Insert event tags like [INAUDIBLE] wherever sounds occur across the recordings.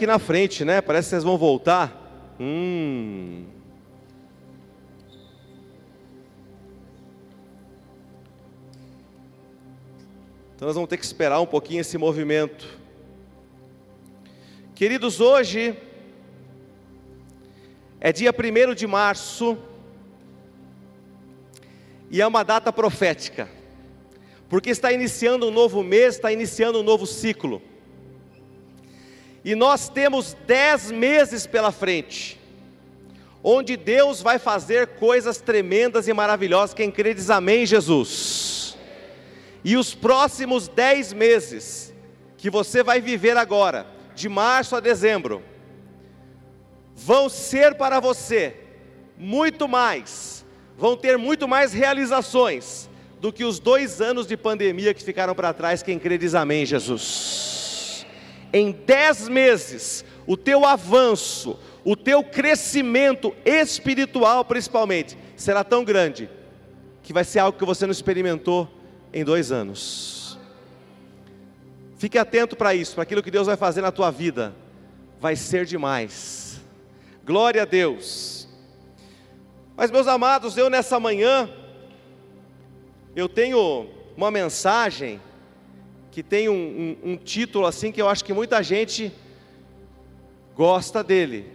aqui na frente, né? Parece que vocês vão voltar. Hum. Então nós vamos ter que esperar um pouquinho esse movimento. Queridos, hoje é dia 1 de março e é uma data profética, porque está iniciando um novo mês, está iniciando um novo ciclo. E nós temos dez meses pela frente, onde Deus vai fazer coisas tremendas e maravilhosas. Quem crê diz amém, Jesus. E os próximos dez meses que você vai viver agora, de março a dezembro, vão ser para você muito mais, vão ter muito mais realizações do que os dois anos de pandemia que ficaram para trás. Quem crê diz amém, Jesus em dez meses, o teu avanço, o teu crescimento espiritual principalmente, será tão grande, que vai ser algo que você não experimentou em dois anos. Fique atento para isso, para aquilo que Deus vai fazer na tua vida, vai ser demais. Glória a Deus. Mas meus amados, eu nessa manhã, eu tenho uma mensagem que tem um, um, um, título assim que eu acho que muita gente gosta dele,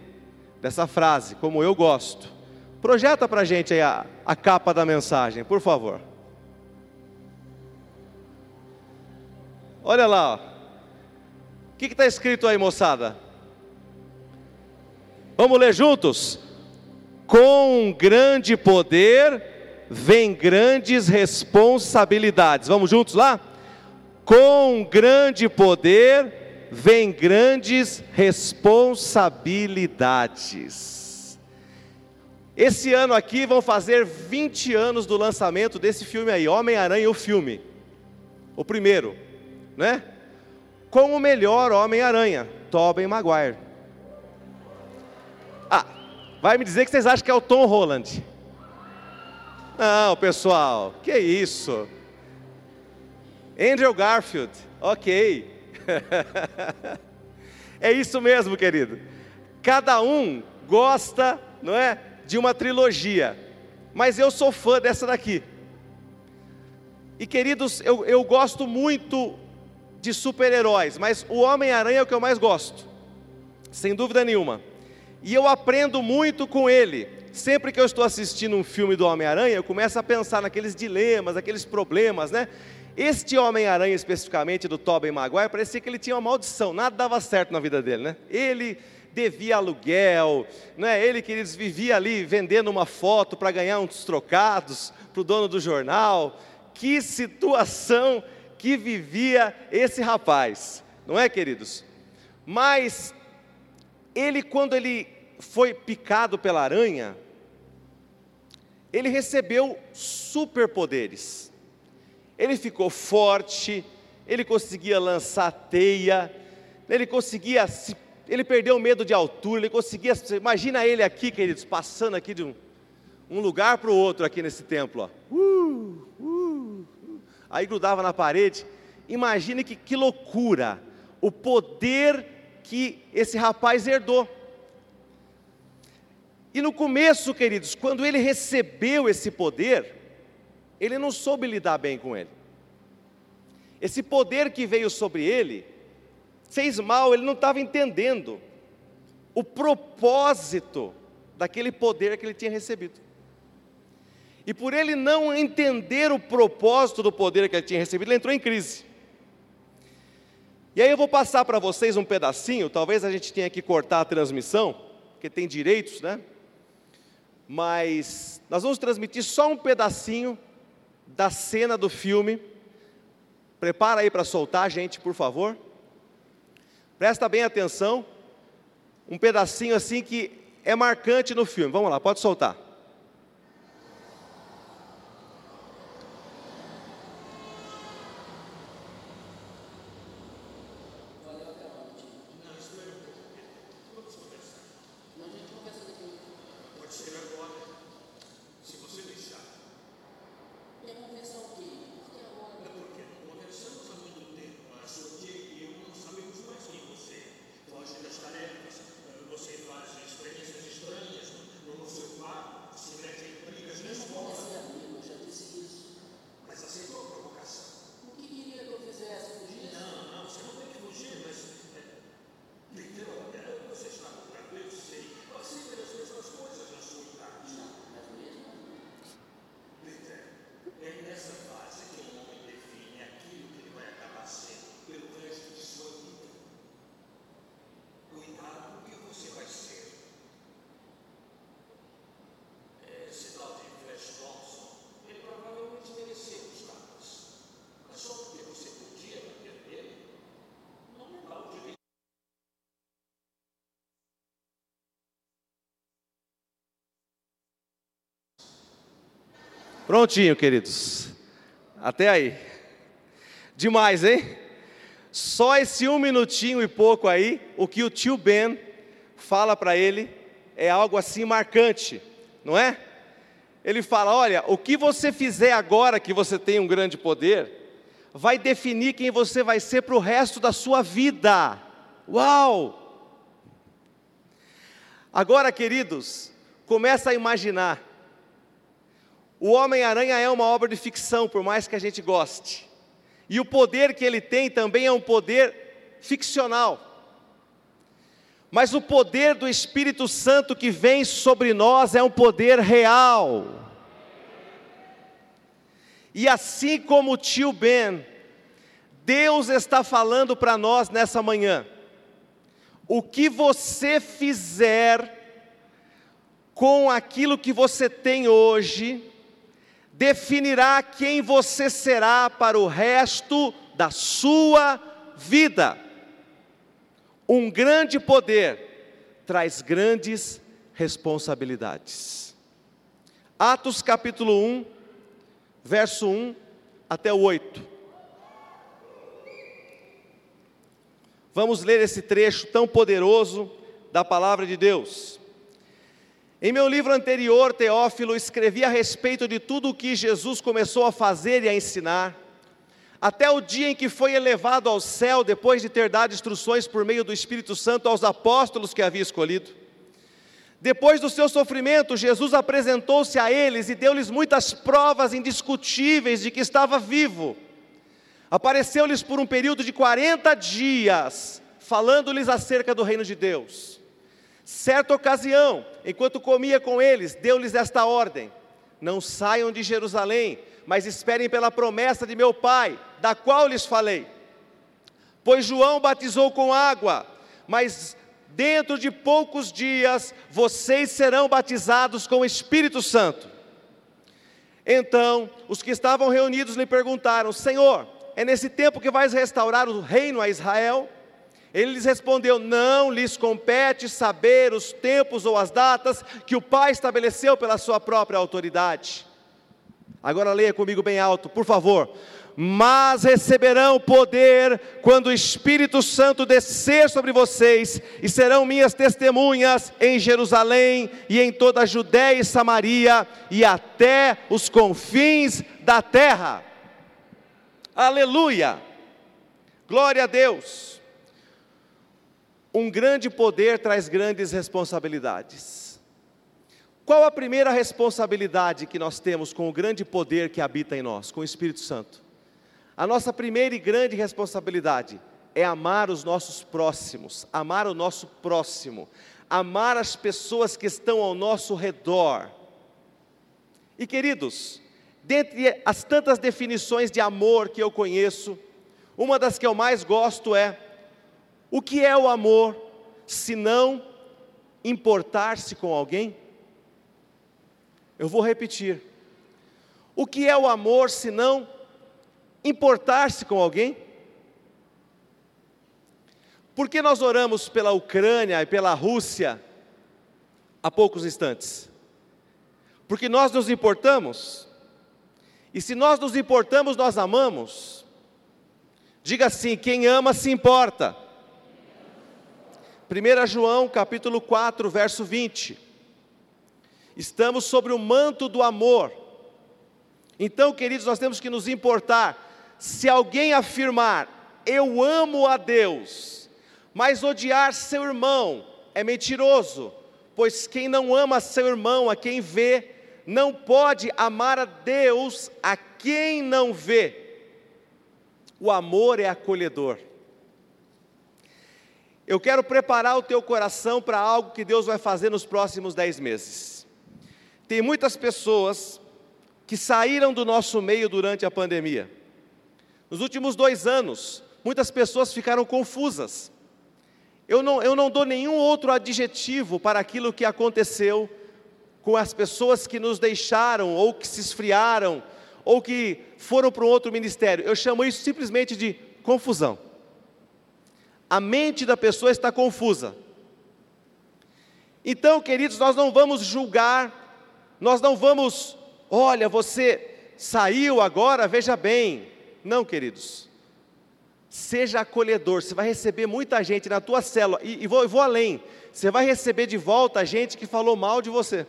dessa frase, como eu gosto. Projeta para a gente aí a, capa da mensagem, por favor. Olha lá, o que está escrito aí, moçada? Vamos ler juntos? Com grande poder vem grandes responsabilidades. Vamos juntos lá? Com grande poder vem grandes responsabilidades. Esse ano aqui vão fazer 20 anos do lançamento desse filme aí, Homem-Aranha o filme. O primeiro, né? Com o melhor Homem-Aranha, Tobey Maguire. Ah, vai me dizer que vocês acham que é o Tom Holland. Não, pessoal, que isso? Andrew Garfield, ok. [LAUGHS] é isso mesmo, querido. Cada um gosta, não é, de uma trilogia, mas eu sou fã dessa daqui. E queridos, eu, eu gosto muito de super-heróis, mas o Homem-Aranha é o que eu mais gosto, sem dúvida nenhuma. E eu aprendo muito com ele. Sempre que eu estou assistindo um filme do Homem-Aranha, eu começo a pensar naqueles dilemas, aqueles problemas, né? Este Homem-Aranha, especificamente do Tobey Maguire, parecia que ele tinha uma maldição, nada dava certo na vida dele, né? Ele devia aluguel, não é? Ele que eles vivia ali vendendo uma foto para ganhar uns trocados para o dono do jornal. Que situação que vivia esse rapaz, não é, queridos? Mas ele, quando ele foi picado pela aranha, ele recebeu superpoderes. Ele ficou forte, ele conseguia lançar teia, ele conseguia, ele perdeu o medo de altura, ele conseguia, imagina ele aqui, queridos, passando aqui de um, um lugar para o outro aqui nesse templo, ó. Uh, uh, uh. aí grudava na parede, imagine que, que loucura, o poder que esse rapaz herdou. E no começo, queridos, quando ele recebeu esse poder, ele não soube lidar bem com ele. Esse poder que veio sobre ele fez mal, ele não estava entendendo o propósito daquele poder que ele tinha recebido. E por ele não entender o propósito do poder que ele tinha recebido, ele entrou em crise. E aí eu vou passar para vocês um pedacinho, talvez a gente tenha que cortar a transmissão, porque tem direitos, né? Mas nós vamos transmitir só um pedacinho da cena do filme. Prepara aí para soltar, gente, por favor. Presta bem atenção. Um pedacinho assim que é marcante no filme. Vamos lá, pode soltar. Prontinho, queridos. Até aí. Demais, hein? Só esse um minutinho e pouco aí, o que o tio Ben fala para ele é algo assim marcante, não é? Ele fala: olha, o que você fizer agora que você tem um grande poder, vai definir quem você vai ser para o resto da sua vida. Uau! Agora, queridos, começa a imaginar o Homem-Aranha é uma obra de ficção, por mais que a gente goste. E o poder que ele tem também é um poder ficcional. Mas o poder do Espírito Santo que vem sobre nós é um poder real. E assim como o tio Ben, Deus está falando para nós nessa manhã: o que você fizer com aquilo que você tem hoje, definirá quem você será para o resto da sua vida. Um grande poder traz grandes responsabilidades. Atos capítulo 1, verso 1 até o 8. Vamos ler esse trecho tão poderoso da palavra de Deus. Em meu livro anterior, Teófilo, escrevi a respeito de tudo o que Jesus começou a fazer e a ensinar, até o dia em que foi elevado ao céu, depois de ter dado instruções por meio do Espírito Santo aos apóstolos que havia escolhido. Depois do seu sofrimento, Jesus apresentou-se a eles e deu-lhes muitas provas indiscutíveis de que estava vivo. Apareceu-lhes por um período de 40 dias, falando-lhes acerca do reino de Deus. Certa ocasião, enquanto comia com eles, deu-lhes esta ordem: Não saiam de Jerusalém, mas esperem pela promessa de meu Pai, da qual lhes falei. Pois João batizou com água, mas dentro de poucos dias vocês serão batizados com o Espírito Santo. Então, os que estavam reunidos lhe perguntaram: Senhor, é nesse tempo que vais restaurar o reino a Israel? Ele lhes respondeu: Não lhes compete saber os tempos ou as datas que o Pai estabeleceu pela sua própria autoridade. Agora leia comigo bem alto, por favor. Mas receberão poder quando o Espírito Santo descer sobre vocês, e serão minhas testemunhas em Jerusalém e em toda a Judéia e Samaria e até os confins da terra. Aleluia! Glória a Deus! Um grande poder traz grandes responsabilidades. Qual a primeira responsabilidade que nós temos com o grande poder que habita em nós, com o Espírito Santo? A nossa primeira e grande responsabilidade é amar os nossos próximos, amar o nosso próximo, amar as pessoas que estão ao nosso redor. E queridos, dentre as tantas definições de amor que eu conheço, uma das que eu mais gosto é o que é o amor se não importar-se com alguém? Eu vou repetir. O que é o amor se não importar-se com alguém? Por que nós oramos pela Ucrânia e pela Rússia há poucos instantes? Porque nós nos importamos. E se nós nos importamos, nós amamos. Diga assim: quem ama se importa. 1 João capítulo 4, verso 20. Estamos sobre o manto do amor. Então, queridos, nós temos que nos importar. Se alguém afirmar, eu amo a Deus, mas odiar seu irmão, é mentiroso, pois quem não ama seu irmão, a quem vê, não pode amar a Deus a quem não vê. O amor é acolhedor. Eu quero preparar o teu coração para algo que Deus vai fazer nos próximos dez meses. Tem muitas pessoas que saíram do nosso meio durante a pandemia. Nos últimos dois anos, muitas pessoas ficaram confusas. Eu não, eu não dou nenhum outro adjetivo para aquilo que aconteceu com as pessoas que nos deixaram, ou que se esfriaram, ou que foram para um outro ministério. Eu chamo isso simplesmente de confusão. A mente da pessoa está confusa. Então, queridos, nós não vamos julgar, nós não vamos, olha, você saiu agora, veja bem. Não, queridos. Seja acolhedor, você vai receber muita gente na tua célula, e, e vou, vou além, você vai receber de volta gente que falou mal de você.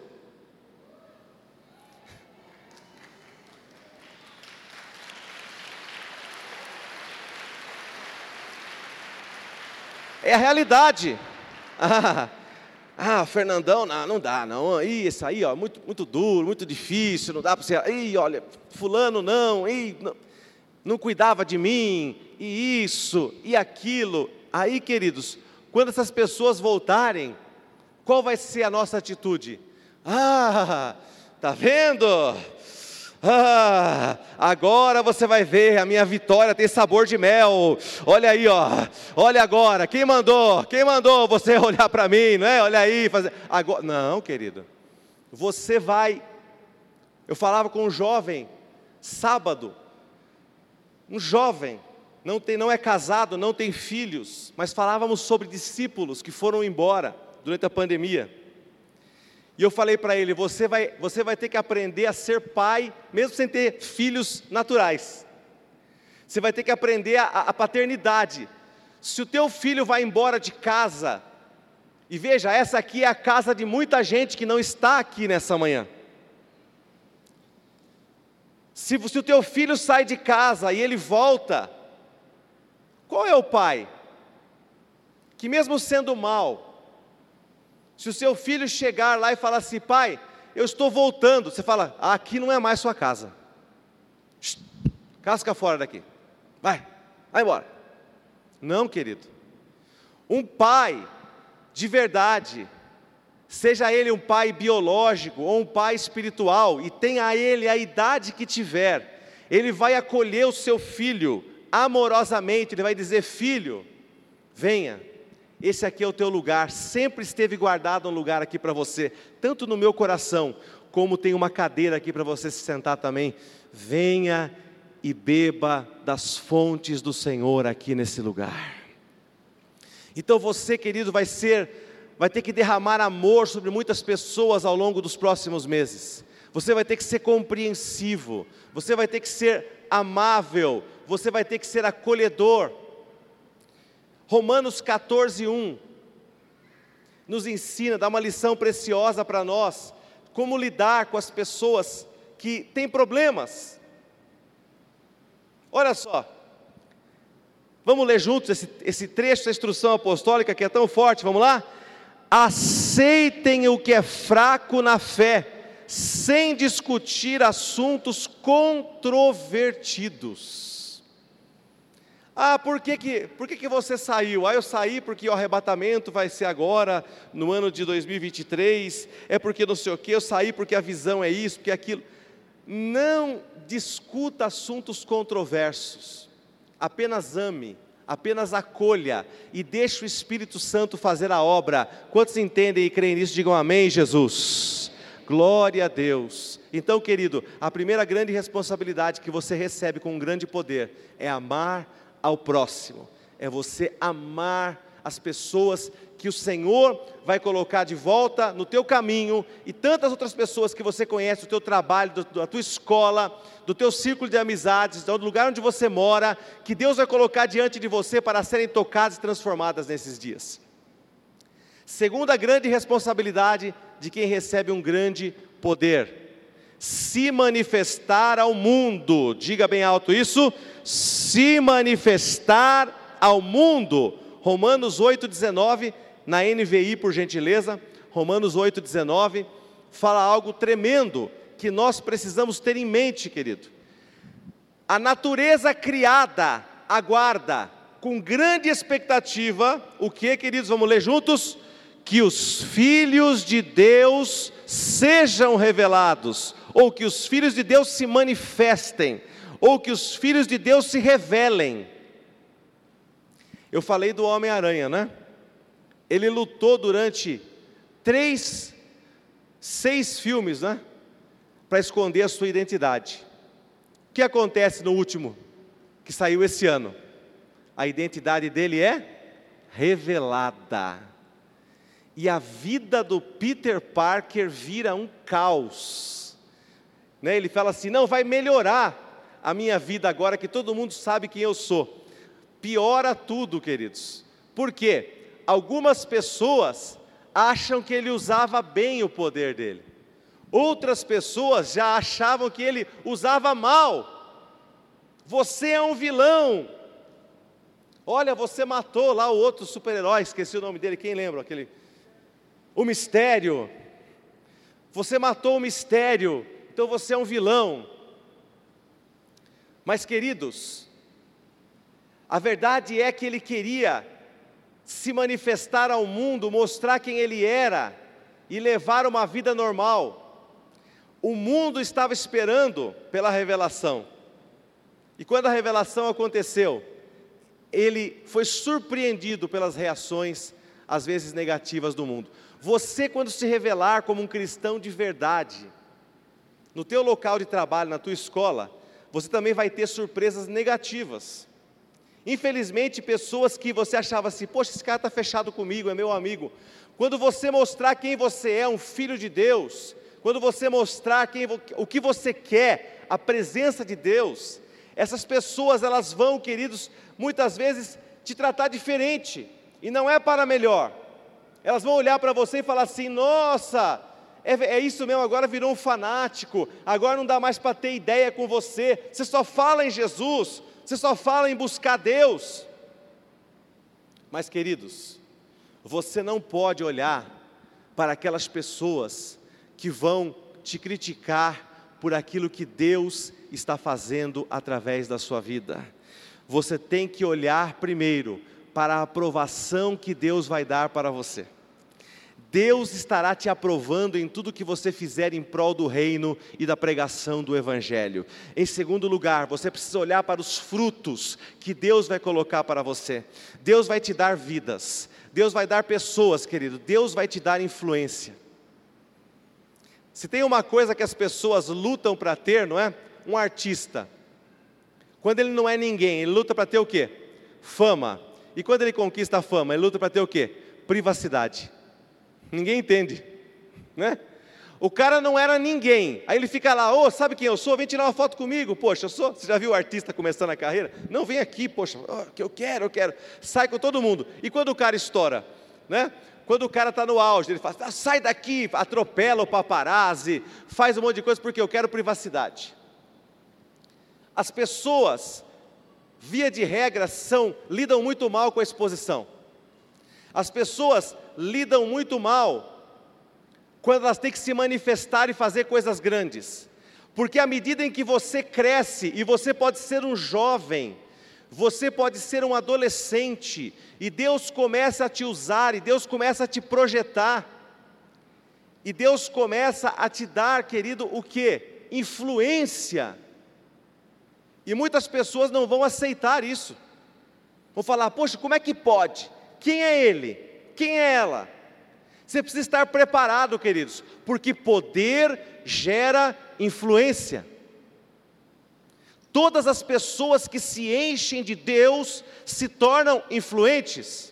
É a realidade. [LAUGHS] Ah, ah Fernandão, não, não dá, não. Isso aí, ó, muito, muito duro, muito difícil, não dá para você. Ih, olha, fulano não, ih, não, não cuidava de mim, e isso, e aquilo. Aí, queridos, quando essas pessoas voltarem, qual vai ser a nossa atitude? Ah, [LAUGHS] tá vendo? Ah, agora você vai ver, a minha vitória tem sabor de mel. Olha aí, ó. Olha agora, quem mandou? Quem mandou você [LAUGHS] olhar para mim, não é? Olha aí, fazer. Agora, não, querido. Você vai. Eu falava com um jovem sábado. Um jovem, não tem, não é casado, não tem filhos, mas falávamos sobre discípulos que foram embora durante a pandemia. E eu falei para ele: você vai, você vai ter que aprender a ser pai, mesmo sem ter filhos naturais. Você vai ter que aprender a, a paternidade. Se o teu filho vai embora de casa, e veja, essa aqui é a casa de muita gente que não está aqui nessa manhã. Se, se o teu filho sai de casa e ele volta, qual é o pai? Que mesmo sendo mal, se o seu filho chegar lá e falar assim, pai, eu estou voltando, você fala, ah, aqui não é mais sua casa. casca fora daqui. Vai, vai embora. Não, querido. Um pai de verdade, seja ele um pai biológico ou um pai espiritual, e tenha ele a idade que tiver, ele vai acolher o seu filho amorosamente, ele vai dizer: Filho, venha, esse aqui é o teu lugar, sempre esteve guardado um lugar aqui para você, tanto no meu coração, como tem uma cadeira aqui para você se sentar também. Venha e beba das fontes do Senhor aqui nesse lugar. Então você, querido, vai ser, vai ter que derramar amor sobre muitas pessoas ao longo dos próximos meses. Você vai ter que ser compreensivo, você vai ter que ser amável, você vai ter que ser acolhedor. Romanos 14, 1 nos ensina, dá uma lição preciosa para nós, como lidar com as pessoas que têm problemas. Olha só, vamos ler juntos esse, esse trecho da instrução apostólica que é tão forte, vamos lá? Aceitem o que é fraco na fé, sem discutir assuntos controvertidos. Ah, por que, que, por que, que você saiu? Ah, eu saí porque o arrebatamento vai ser agora, no ano de 2023. É porque não sei o que, eu saí porque a visão é isso, porque aquilo. Não discuta assuntos controversos. Apenas ame, apenas acolha e deixe o Espírito Santo fazer a obra. Quantos entendem e creem nisso? Digam amém, Jesus. Glória a Deus. Então, querido, a primeira grande responsabilidade que você recebe com um grande poder é amar ao próximo, é você amar as pessoas que o Senhor vai colocar de volta no teu caminho e tantas outras pessoas que você conhece, do teu trabalho, da tua escola, do teu círculo de amizades, do lugar onde você mora, que Deus vai colocar diante de você para serem tocadas e transformadas nesses dias. Segunda grande responsabilidade de quem recebe um grande poder se manifestar ao mundo. Diga bem alto isso: se manifestar ao mundo. Romanos 8,19 na NVI, por gentileza, Romanos 8,19, fala algo tremendo que nós precisamos ter em mente, querido. A natureza criada aguarda com grande expectativa o que, queridos? Vamos ler juntos? Que os filhos de Deus sejam revelados, ou que os filhos de Deus se manifestem, ou que os filhos de Deus se revelem. Eu falei do Homem-Aranha, né? Ele lutou durante três, seis filmes, né? Para esconder a sua identidade. O que acontece no último, que saiu esse ano? A identidade dele é revelada. E a vida do Peter Parker vira um caos. Né? Ele fala assim: não, vai melhorar a minha vida agora que todo mundo sabe quem eu sou. Piora tudo, queridos. Por quê? Algumas pessoas acham que ele usava bem o poder dele. Outras pessoas já achavam que ele usava mal. Você é um vilão. Olha, você matou lá o outro super-herói, esqueci o nome dele, quem lembra? Aquele. O mistério. Você matou o mistério, então você é um vilão. Mas, queridos, a verdade é que ele queria se manifestar ao mundo, mostrar quem ele era e levar uma vida normal. O mundo estava esperando pela revelação. E quando a revelação aconteceu, ele foi surpreendido pelas reações, às vezes negativas, do mundo. Você, quando se revelar como um cristão de verdade, no teu local de trabalho, na tua escola, você também vai ter surpresas negativas. Infelizmente, pessoas que você achava assim, poxa, esse cara está fechado comigo, é meu amigo. Quando você mostrar quem você é, um filho de Deus, quando você mostrar quem, o que você quer, a presença de Deus, essas pessoas elas vão, queridos, muitas vezes te tratar diferente, e não é para melhor. Elas vão olhar para você e falar assim: nossa, é, é, isso mesmo, agora virou um fanático, agora não dá mais para ter ideia com você, você só fala em Jesus, você só fala em buscar Deus. Mas, queridos, você não pode olhar para aquelas pessoas que vão te criticar por aquilo que Deus está fazendo através da sua vida. Você tem que olhar primeiro para a aprovação que Deus vai dar para você. Deus estará te aprovando em tudo que você fizer em prol do reino e da pregação do Evangelho. Em segundo lugar, você precisa olhar para os frutos que Deus vai colocar para você. Deus vai te dar vidas, Deus vai dar pessoas, querido, Deus vai te dar influência. Se tem uma coisa que as pessoas lutam para ter, não é? Um artista. Quando ele não é ninguém, ele luta para ter o quê? Fama. E quando ele conquista a fama, ele luta para ter o quê? Privacidade. Ninguém entende, né? O cara não era ninguém. Aí ele fica lá, ô, oh, sabe quem eu sou? Vem tirar uma foto comigo. Poxa, eu sou. Você já viu o artista começando a carreira? Não, vem aqui, poxa, oh, que eu quero, eu quero. Sai com todo mundo. E quando o cara estoura, né? Quando o cara está no auge, ele fala, ah, sai daqui, atropela o paparazzi, faz um monte de coisa porque eu quero privacidade. As pessoas, via de regra, são, lidam muito mal com a exposição. As pessoas lidam muito mal quando elas têm que se manifestar e fazer coisas grandes. Porque à medida em que você cresce, e você pode ser um jovem, você pode ser um adolescente, e Deus começa a te usar, e Deus começa a te projetar, e Deus começa a te dar, querido, o que? Influência. E muitas pessoas não vão aceitar isso. Vão falar: Poxa, como é que pode? Quem é ele? Quem é ela? Você precisa estar preparado, queridos, porque poder gera influência. Todas as pessoas que se enchem de Deus se tornam influentes.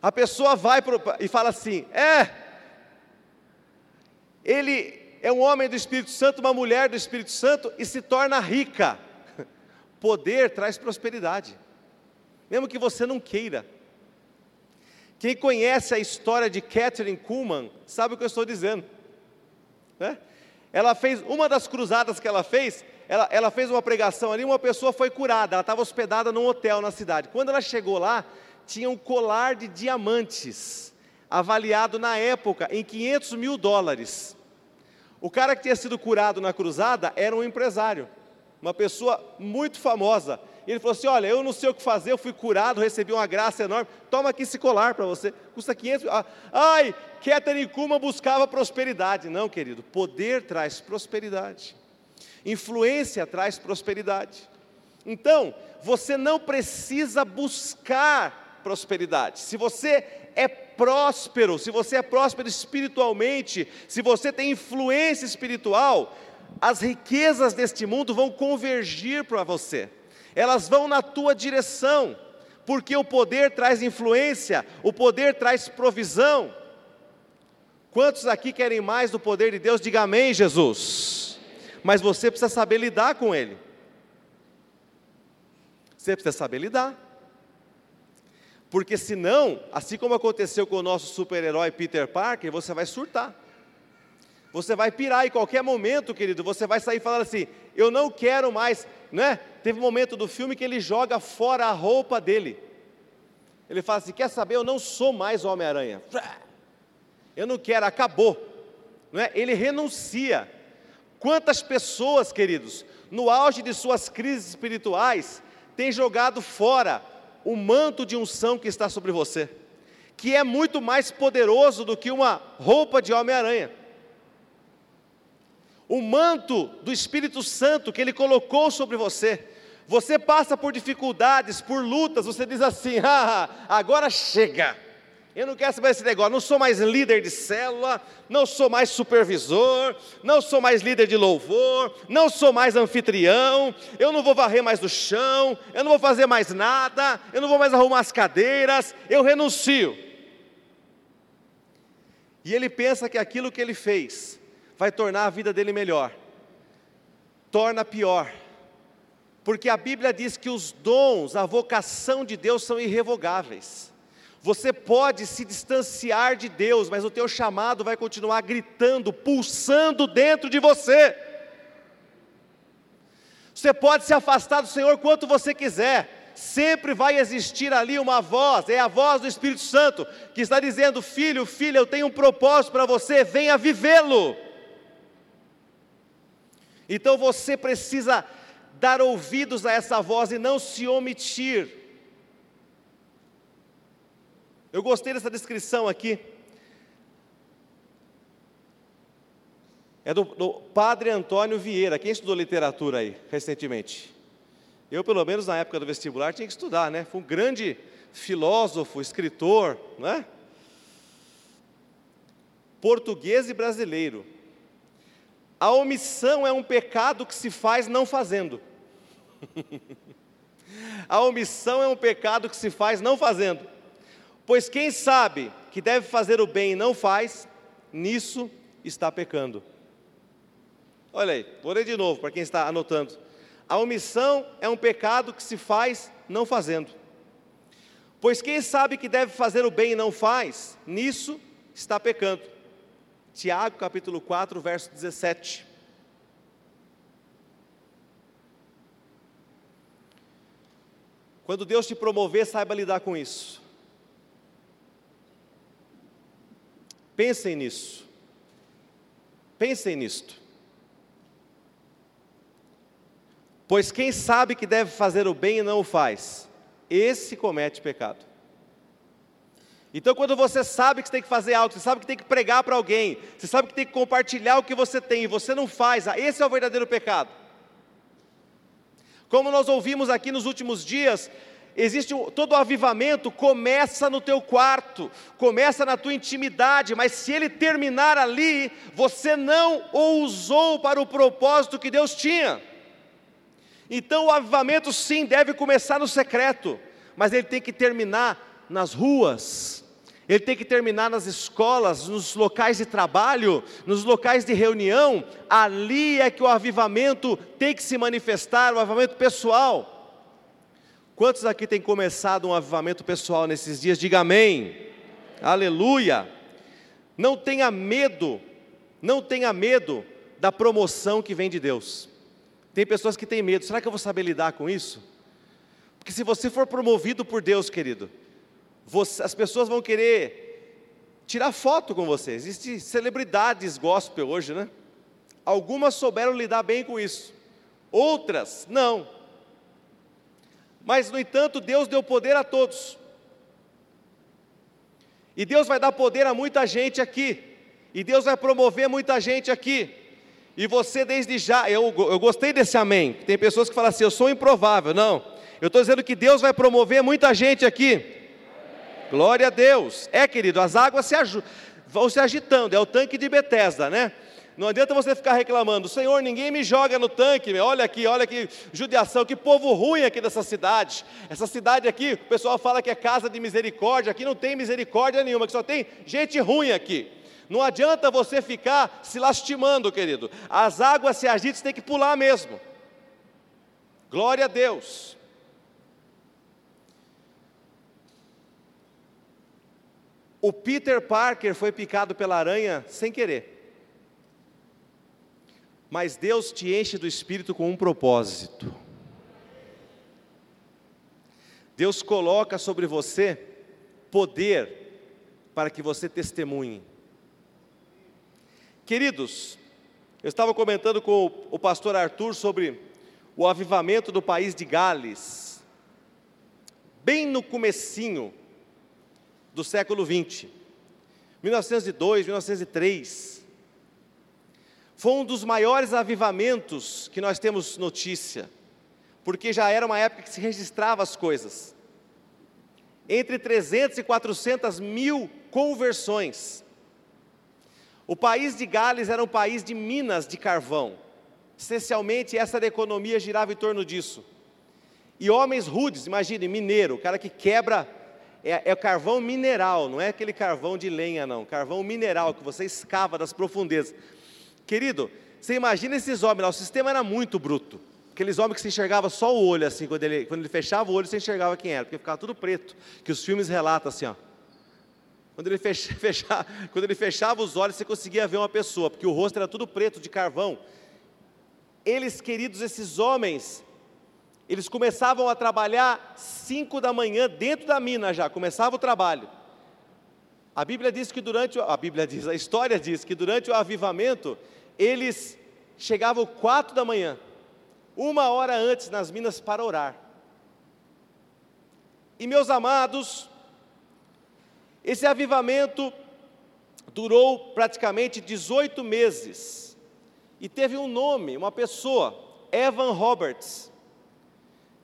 A pessoa vai pro, e fala assim: é, ele é um homem do Espírito Santo, uma mulher do Espírito Santo e se torna rica. [LAUGHS] Poder traz prosperidade mesmo que você não queira. Quem conhece a história de Catherine Kuhlman sabe o que eu estou dizendo. Né? Ela fez, uma das cruzadas que ela fez, ela, ela fez uma pregação ali, uma pessoa foi curada, ela estava hospedada num hotel na cidade. Quando ela chegou lá, tinha um colar de diamantes, avaliado na época em 500 mil dólares. O cara que tinha sido curado na cruzada era um empresário, uma pessoa muito famosa. Ele falou assim: Olha, eu não sei o que fazer, eu fui curado, recebi uma graça enorme. Toma aqui esse colar para você, custa 500. Ah, ai, Catherine Kuma buscava prosperidade. Não, querido, poder traz prosperidade, influência traz prosperidade. Então, você não precisa buscar prosperidade. Se você é próspero, se você é próspero espiritualmente, se você tem influência espiritual, as riquezas deste mundo vão convergir para você elas vão na tua direção, porque o poder traz influência, o poder traz provisão. Quantos aqui querem mais do poder de Deus? Diga amém, Jesus. Mas você precisa saber lidar com ele. Você precisa saber lidar. Porque senão, assim como aconteceu com o nosso super-herói Peter Parker, você vai surtar. Você vai pirar em qualquer momento, querido. Você vai sair falando assim: eu não quero mais, né? Teve um momento do filme que ele joga fora a roupa dele. Ele fala assim: quer saber? Eu não sou mais Homem-Aranha. Eu não quero, acabou. Não é? Ele renuncia. Quantas pessoas, queridos, no auge de suas crises espirituais, têm jogado fora o manto de unção que está sobre você, que é muito mais poderoso do que uma roupa de Homem-Aranha o manto do Espírito Santo que Ele colocou sobre você. Você passa por dificuldades, por lutas, você diz assim: ah, agora chega. Eu não quero saber esse negócio, não sou mais líder de célula, não sou mais supervisor, não sou mais líder de louvor, não sou mais anfitrião, eu não vou varrer mais do chão, eu não vou fazer mais nada, eu não vou mais arrumar as cadeiras, eu renuncio. E ele pensa que aquilo que ele fez vai tornar a vida dele melhor. Torna pior. Porque a Bíblia diz que os dons, a vocação de Deus são irrevogáveis. Você pode se distanciar de Deus, mas o teu chamado vai continuar gritando, pulsando dentro de você. Você pode se afastar do Senhor quanto você quiser, sempre vai existir ali uma voz, é a voz do Espírito Santo, que está dizendo: Filho, filha, eu tenho um propósito para você, venha vivê-lo. Então você precisa dar ouvidos a essa voz e não se omitir. Eu gostei dessa descrição aqui. É do, do, padre Antônio Vieira. Quem estudou literatura aí recentemente? Eu, pelo menos na época do vestibular, tinha que estudar, né? Foi um grande filósofo, escritor, não é? Português e brasileiro. A omissão é um pecado que se faz não fazendo. [LAUGHS] a omissão é um pecado que se faz não fazendo. Pois quem sabe que deve fazer o bem e não faz, nisso está pecando. Olha aí, vou ler de novo para quem está anotando. A omissão é um pecado que se faz não fazendo. Pois quem sabe que deve fazer o bem e não faz, nisso está pecando. Tiago capítulo 4, verso 17. Quando Deus te promover, saiba lidar com isso. Pensem nisso. Pensem nisto. Pois quem sabe que deve fazer o bem e não o faz, esse comete pecado. Então, quando você sabe que você tem que fazer algo, você sabe que tem que pregar para alguém, você sabe que tem que compartilhar o que você tem e você não faz, ah, esse é o verdadeiro pecado. Como nós ouvimos aqui nos últimos dias, existe um, todo o avivamento começa no teu quarto, começa na tua intimidade, mas se ele terminar ali, você não o usou para o propósito que Deus tinha. Então o avivamento sim deve começar no secreto, mas ele tem que terminar nas ruas, ele tem que terminar nas escolas, nos locais de trabalho, nos locais de reunião, ali é que o avivamento tem que se manifestar, o avivamento pessoal. Quantos aqui têm começado um avivamento pessoal nesses dias? Diga amém. Aleluia. Não tenha medo, não tenha medo da promoção que vem de Deus. Tem pessoas que têm medo, será que eu vou saber lidar com isso? Porque se você for promovido por Deus, querido, você, as pessoas vão querer tirar foto com você. Existem celebridades gospel hoje, né? Algumas souberam lidar bem com isso, outras não. Mas, no entanto, Deus deu poder a todos. E Deus vai dar poder a muita gente aqui. E Deus vai promover muita gente aqui. E você, desde já, eu, eu gostei desse amém. Tem pessoas que falam assim: eu sou improvável. Não. Eu estou dizendo que Deus vai promover muita gente aqui. Glória a Deus. É, querido, as águas se vão se agitando. É o tanque de Betesda, né? Não adianta você ficar reclamando, Senhor, ninguém me joga no tanque, meu. olha aqui, olha que judiação, que povo ruim aqui dessa cidade. Essa cidade aqui, o pessoal fala que é casa de misericórdia, aqui não tem misericórdia nenhuma, que só tem gente ruim aqui. Não adianta você ficar se lastimando, querido. As águas se agitam, você tem que pular mesmo. Glória a Deus. O Peter Parker foi picado pela aranha sem querer mas Deus te enche do Espírito com um propósito. Deus coloca sobre você poder para que você testemunhe. Queridos, eu estava comentando com o pastor Arthur sobre o avivamento do país de Gales, bem no comecinho do século 20, 1902, 1903. Foi um dos maiores avivamentos que nós temos notícia, porque já era uma época que se registrava as coisas. Entre 300 e 400 mil conversões. O país de Gales era um país de minas de carvão. Essencialmente, essa economia girava em torno disso. E homens rudes, imagine, mineiro, o cara que quebra, é, é carvão mineral, não é aquele carvão de lenha, não. Carvão mineral que você escava das profundezas. Querido, você imagina esses homens lá, o sistema era muito bruto. Aqueles homens que se enxergava só o olho, assim, quando ele, quando ele fechava o olho, você enxergava quem era, porque ficava tudo preto, que os filmes relatam assim, ó. Quando ele, fecha, [LAUGHS] fecha, quando ele fechava os olhos, você conseguia ver uma pessoa, porque o rosto era tudo preto de carvão. Eles, queridos, esses homens, eles começavam a trabalhar cinco da manhã dentro da mina já, começava o trabalho. A Bíblia diz que durante a Bíblia diz, a história diz que durante o avivamento eles chegavam quatro da manhã, uma hora antes nas minas para orar. E meus amados, esse avivamento durou praticamente 18 meses e teve um nome, uma pessoa, Evan Roberts.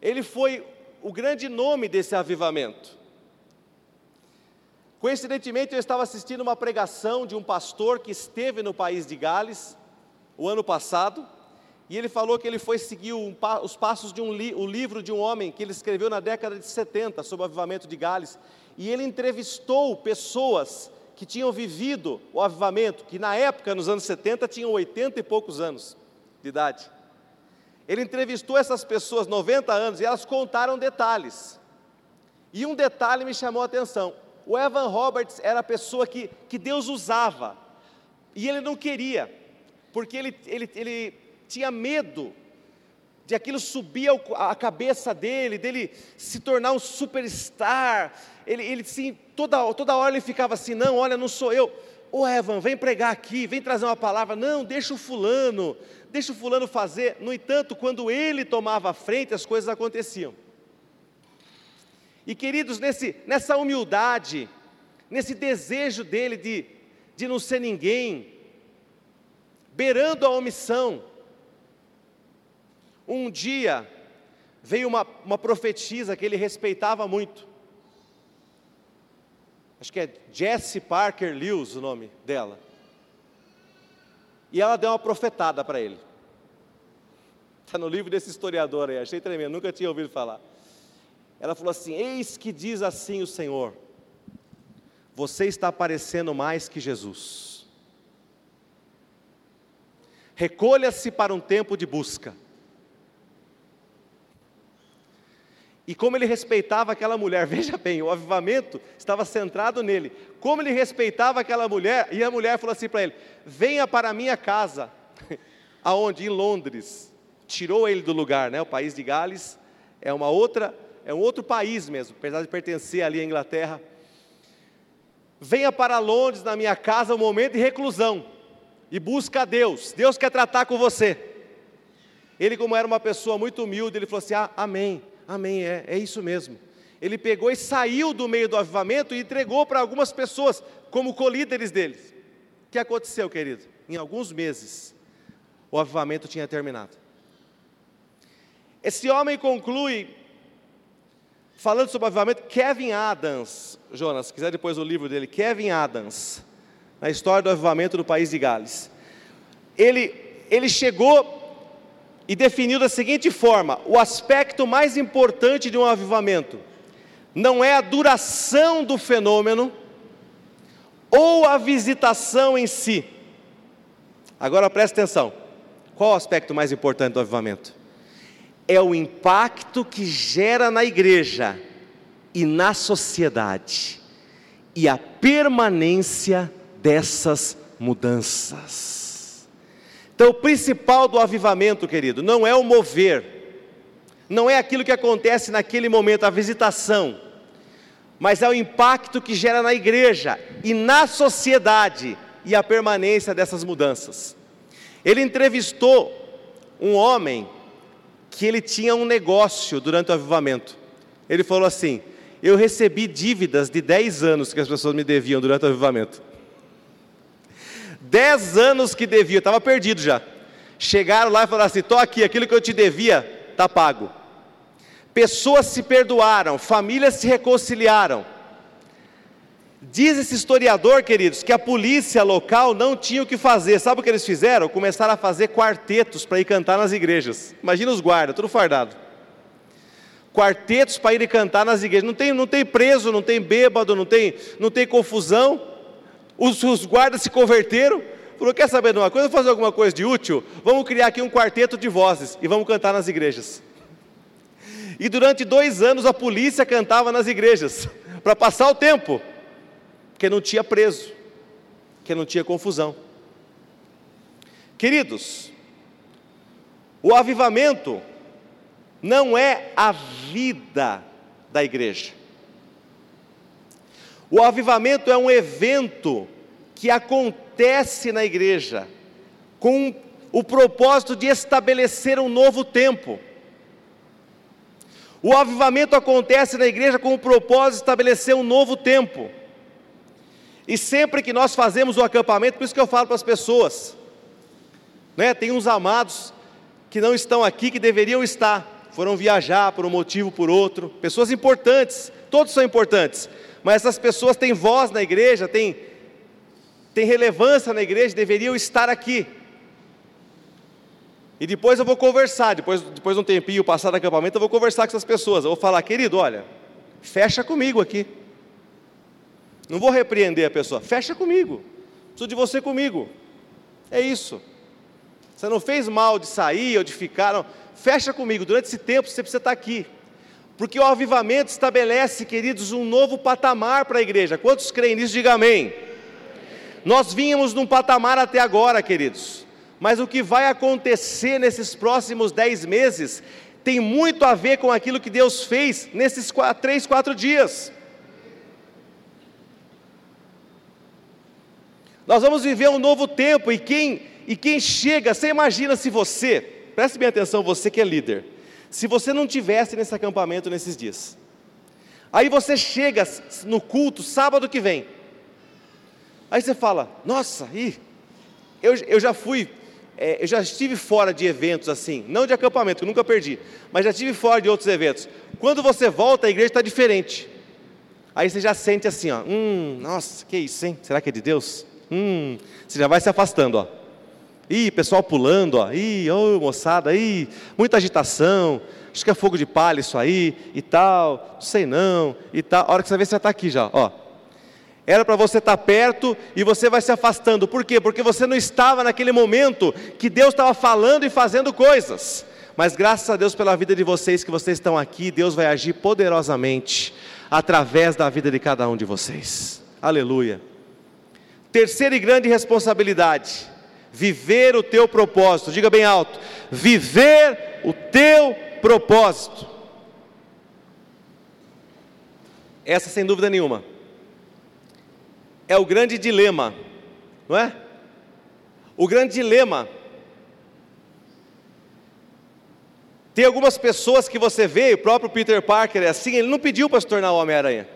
Ele foi o grande nome desse avivamento. Coincidentemente, eu estava assistindo uma pregação de um pastor que esteve no país de Gales o ano passado, e ele falou que ele foi seguir um, os passos de um li, o livro de um homem que ele escreveu na década de 70 sobre o avivamento de Gales, e ele entrevistou pessoas que tinham vivido o avivamento, que na época, nos anos 70, tinham 80 e poucos anos de idade. Ele entrevistou essas pessoas, 90 anos, e elas contaram detalhes. E um detalhe me chamou a atenção: o Evan Roberts era a pessoa que, que Deus usava, e ele não queria, porque ele, ele, ele tinha medo de aquilo subir a cabeça dele, dele se tornar um superstar. Ele, ele sim, toda, toda hora ele ficava assim: não, olha, não sou eu. Ô Evan, vem pregar aqui, vem trazer uma palavra. Não, deixa o fulano, deixa o fulano fazer. No entanto, quando ele tomava a frente, as coisas aconteciam. E queridos, nesse, nessa humildade, nesse desejo dele de, de não ser ninguém, beirando a omissão, um dia veio uma, uma profetisa que ele respeitava muito. Acho que é Jessie Parker Lewis o nome dela. E ela deu uma profetada para ele. Está no livro desse historiador aí, achei tremendo, nunca tinha ouvido falar. Ela falou assim: Eis que diz assim o Senhor: Você está parecendo mais que Jesus. Recolha-se para um tempo de busca. E como ele respeitava aquela mulher, [LAUGHS] veja bem, o avivamento estava centrado nele. Como ele respeitava aquela mulher, e a mulher falou assim para ele: Venha para a minha casa. [LAUGHS] Aonde? Em Londres. Tirou ele do lugar, né? O país de Gales é uma outra é um outro país mesmo, apesar de pertencer ali à Inglaterra. Venha para Londres, na minha casa, um momento de reclusão e busca a Deus. Deus quer tratar com você. Ele, como era uma pessoa muito humilde, ele falou assim: ah, Amém, Amém, é, é isso mesmo. Ele pegou e saiu do meio do avivamento e entregou para algumas pessoas, como colíderes deles. O que aconteceu, querido? Em alguns meses, o avivamento tinha terminado. Esse homem conclui, falando sobre o avivamento, Kevin Adams, Jonas, se quiser depois o livro dele, Kevin Adams, na história do avivamento do país de Gales. Ele, ele chegou e definiu da seguinte forma: o aspecto mais importante de um avivamento não é a duração do fenômeno ou a visitação em si. Agora preste atenção: qual o aspecto mais importante do avivamento? É o impacto que gera na igreja e na sociedade, e a permanência dessas mudanças. Então, o principal do avivamento, querido, não é o mover, não é aquilo que acontece naquele momento, a visitação, mas é o impacto que gera na igreja e na sociedade e a permanência dessas mudanças. Ele entrevistou um homem que ele tinha um negócio durante o avivamento. Ele falou assim: Eu recebi dívidas de 10 anos que as pessoas me deviam durante o avivamento. Dez anos que devia, estava perdido já. Chegaram lá e falaram assim: estou aqui, aquilo que eu te devia, está pago. Pessoas se perdoaram, famílias se reconciliaram. Diz esse historiador, queridos, que a polícia local não tinha o que fazer. Sabe o que eles fizeram? Começaram a fazer quartetos para ir cantar nas igrejas. Imagina os guardas, tudo fardado. Quartetos para ir cantar nas igrejas. Não tem, não tem preso, não tem bêbado, não tem, não tem confusão. Os, os guardas se converteram, falou: quer saber de uma coisa? Vamos fazer alguma coisa de útil? Vamos criar aqui um quarteto de vozes e vamos cantar nas igrejas. E durante dois anos a polícia cantava nas igrejas, [LAUGHS] para passar o tempo, porque não tinha preso, porque não tinha confusão. Queridos, o avivamento não é a vida da igreja. O avivamento é um evento que acontece na igreja com o propósito de estabelecer um novo tempo. O avivamento acontece na igreja com o propósito de estabelecer um novo tempo. E sempre que nós fazemos o acampamento, por isso que eu falo para as pessoas, né, tem uns amados que não estão aqui, que deveriam estar, foram viajar por um motivo, por outro, pessoas importantes, todos são importantes, mas essas pessoas têm voz na igreja, têm, têm relevância na igreja, deveriam estar aqui. E depois eu vou conversar, depois, depois de um tempinho passar do acampamento, eu vou conversar com essas pessoas. Eu vou falar, querido, olha, fecha comigo aqui. Não vou repreender a pessoa, fecha comigo. Preciso de você comigo. É isso. Você não fez mal de sair ou de ficar, não. Fecha comigo. Durante esse tempo você precisa estar aqui. Porque o avivamento estabelece, queridos, um novo patamar para a igreja. Quantos creem nisso? Diga amém. Nós vínhamos num patamar até agora, queridos. Mas o que vai acontecer nesses próximos dez meses tem muito a ver com aquilo que Deus fez nesses três, quatro dias. Nós vamos viver um novo tempo e quem, e quem chega, você imagina se você, preste bem atenção, você que é líder, se você não tivesse nesse acampamento nesses dias. Aí você chega no culto sábado que vem. Aí você fala: Nossa, ih, eu, eu já fui, é, eu já estive fora de eventos assim, não de acampamento, nunca perdi, mas já estive fora de outros eventos. Quando você volta, a igreja está diferente. Aí você já sente assim, ó, hum, nossa, que isso, hein? Será que é de Deus? Hum, você já vai se afastando, ó. Ih, pessoal pulando, ó. Ih, ô moçada, ih, muita agitação. Acho que é fogo de palha isso aí e tal. Não sei não e tal. A hora que você vê, você está aqui já, ó. Era para você estar tá perto e você vai se afastando. Por quê? Porque você não estava naquele momento que Deus estava falando e fazendo coisas. Mas graças a Deus pela vida de vocês que vocês estão aqui, Deus vai agir poderosamente através da vida de cada um de vocês. Aleluia. Terceira e grande responsabilidade viver o teu propósito. Diga bem alto: viver o teu propósito. essa sem dúvida nenhuma, é o grande dilema, não é? O grande dilema. Tem algumas pessoas que você vê, o próprio Peter Parker é assim, ele não pediu para se tornar Homem-Aranha.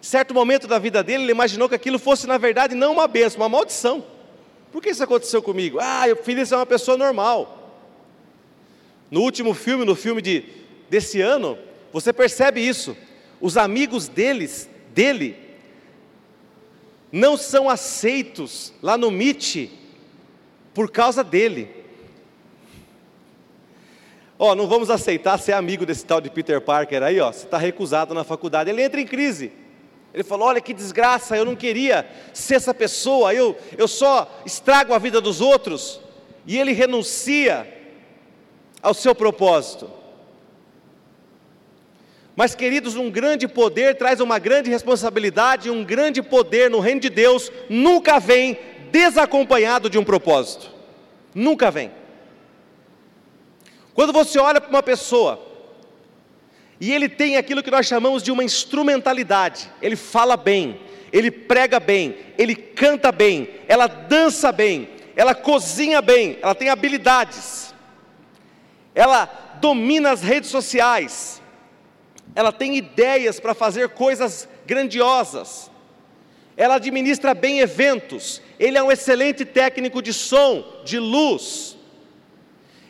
Certo momento da vida dele, ele imaginou que aquilo fosse, na verdade, não uma bênção, uma maldição. Por que isso aconteceu comigo? Ah, eu filho é uma pessoa normal. No último filme, no filme de, desse ano, você percebe isso. Os amigos deles, dele, não são aceitos lá no MIT por causa dele. Ó, oh, não vamos aceitar ser amigo desse tal de Peter Parker aí, ó. Você está recusado na faculdade. Ele entra em crise. Ele falou: Olha que desgraça, eu não queria ser essa pessoa, eu, eu só estrago a vida dos outros. E ele renuncia ao seu propósito. Mas, queridos, um grande poder traz uma grande responsabilidade, um grande poder no reino de Deus nunca vem desacompanhado de um propósito. Nunca vem. Quando você olha para uma pessoa e ele tem aquilo que nós chamamos de uma instrumentalidade, ele fala bem, ele prega bem, ele canta bem, ela dança bem, ela cozinha bem, ela tem habilidades, ela domina as redes sociais, ela tem ideias para fazer coisas grandiosas, ela administra bem eventos, ele é um excelente técnico de som, de luz,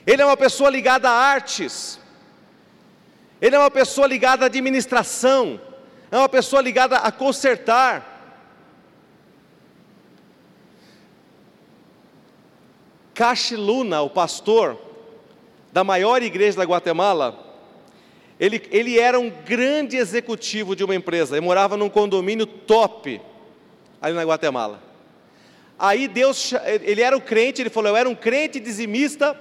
ele é uma pessoa ligada a artes, ele é uma pessoa ligada à administração, é uma pessoa ligada a consertar. Cache Luna, o pastor da maior igreja da Guatemala, ele, ele era um grande executivo de uma empresa, ele morava num condomínio top ali na Guatemala. Aí Deus, ele era um crente, ele falou: Eu era um crente dizimista,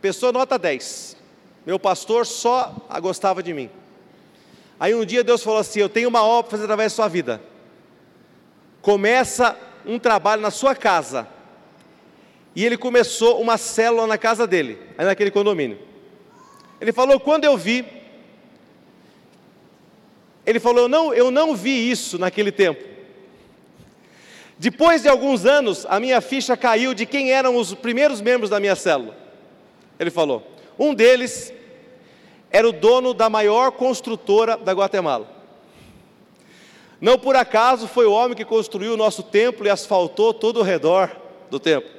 pessoa nota 10. Meu pastor só gostava de mim. Aí um dia Deus falou assim: Eu tenho uma obra para fazer através da sua vida. Começa um trabalho na sua casa. E ele começou uma célula na casa dele, aí naquele condomínio. Ele falou: Quando eu vi ele falou: não, eu não vi isso naquele tempo. Depois de alguns anos, a minha ficha caiu de quem eram os primeiros membros da minha célula. Ele falou: um deles era o dono da maior construtora da Guatemala. Não por acaso foi o homem que construiu o nosso templo e asfaltou todo o redor do templo.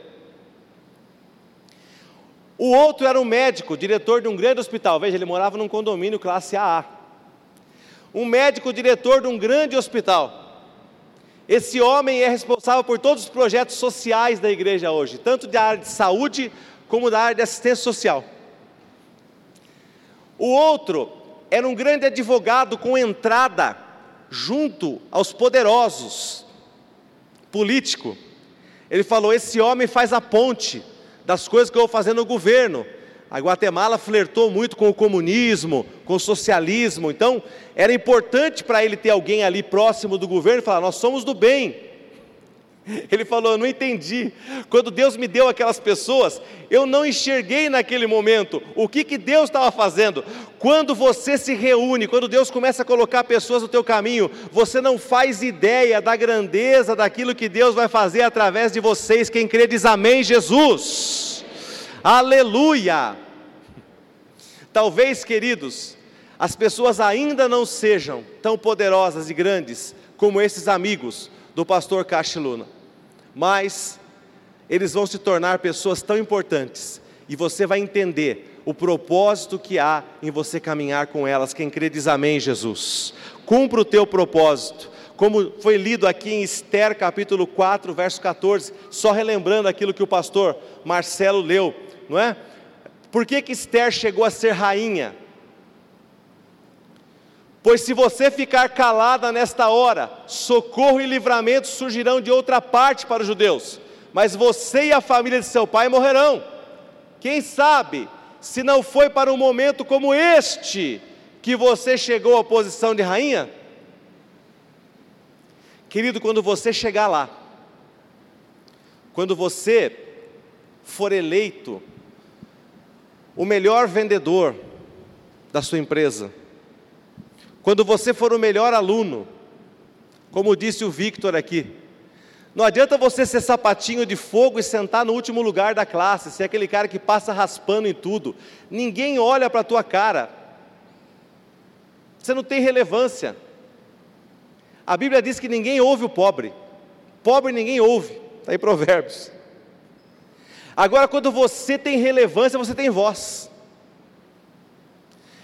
O outro era um médico, diretor de um grande hospital. Veja, ele morava num condomínio classe AA um médico diretor de um grande hospital. Esse homem é responsável por todos os projetos sociais da igreja hoje, tanto da área de saúde como da área de assistência social. O outro era um grande advogado com entrada junto aos poderosos, político. Ele falou: Esse homem faz a ponte das coisas que eu vou fazer no governo a Guatemala flertou muito com o comunismo, com o socialismo, então era importante para ele ter alguém ali próximo do governo e falar: Nós somos do bem. [LAUGHS] Ele falou: não entendi. Quando Deus me deu aquelas pessoas, eu não enxerguei naquele momento o que, que Deus estava fazendo. Quando você se reúne, quando Deus começa a colocar pessoas no teu caminho, você não faz ideia da grandeza daquilo que Deus vai fazer através de vocês. Quem crê diz amém, Jesus. Aleluia! Talvez, queridos, as pessoas ainda não sejam tão poderosas e grandes como esses amigos do pastor Cachiluna, mas eles vão se tornar pessoas tão importantes e você vai entender o propósito que há em você caminhar com elas. Quem crê diz amém, Jesus. Cumpra o teu propósito. Como foi lido aqui em Esther capítulo 4, verso 14, só relembrando aquilo que o pastor Marcelo leu não é? Por que, que Esther chegou a ser rainha? Pois se você ficar calada nesta hora, socorro e livramento surgirão de outra parte para os judeus, mas você e a família de seu pai morrerão. Quem sabe, se não foi para um momento como este que você chegou à posição de rainha? Querido, quando você chegar lá, quando você for eleito o melhor vendedor da sua empresa, quando você for o melhor aluno, Como disse o Victor aqui, não adianta você ser sapatinho de fogo e sentar no último lugar da classe, ser aquele cara que passa raspando em tudo. Ninguém olha para a tua cara. Você não tem relevância. A Bíblia diz que ninguém ouve o pobre. Pobre ninguém ouve. Está em Provérbios. Agora, quando você tem relevância, você tem voz.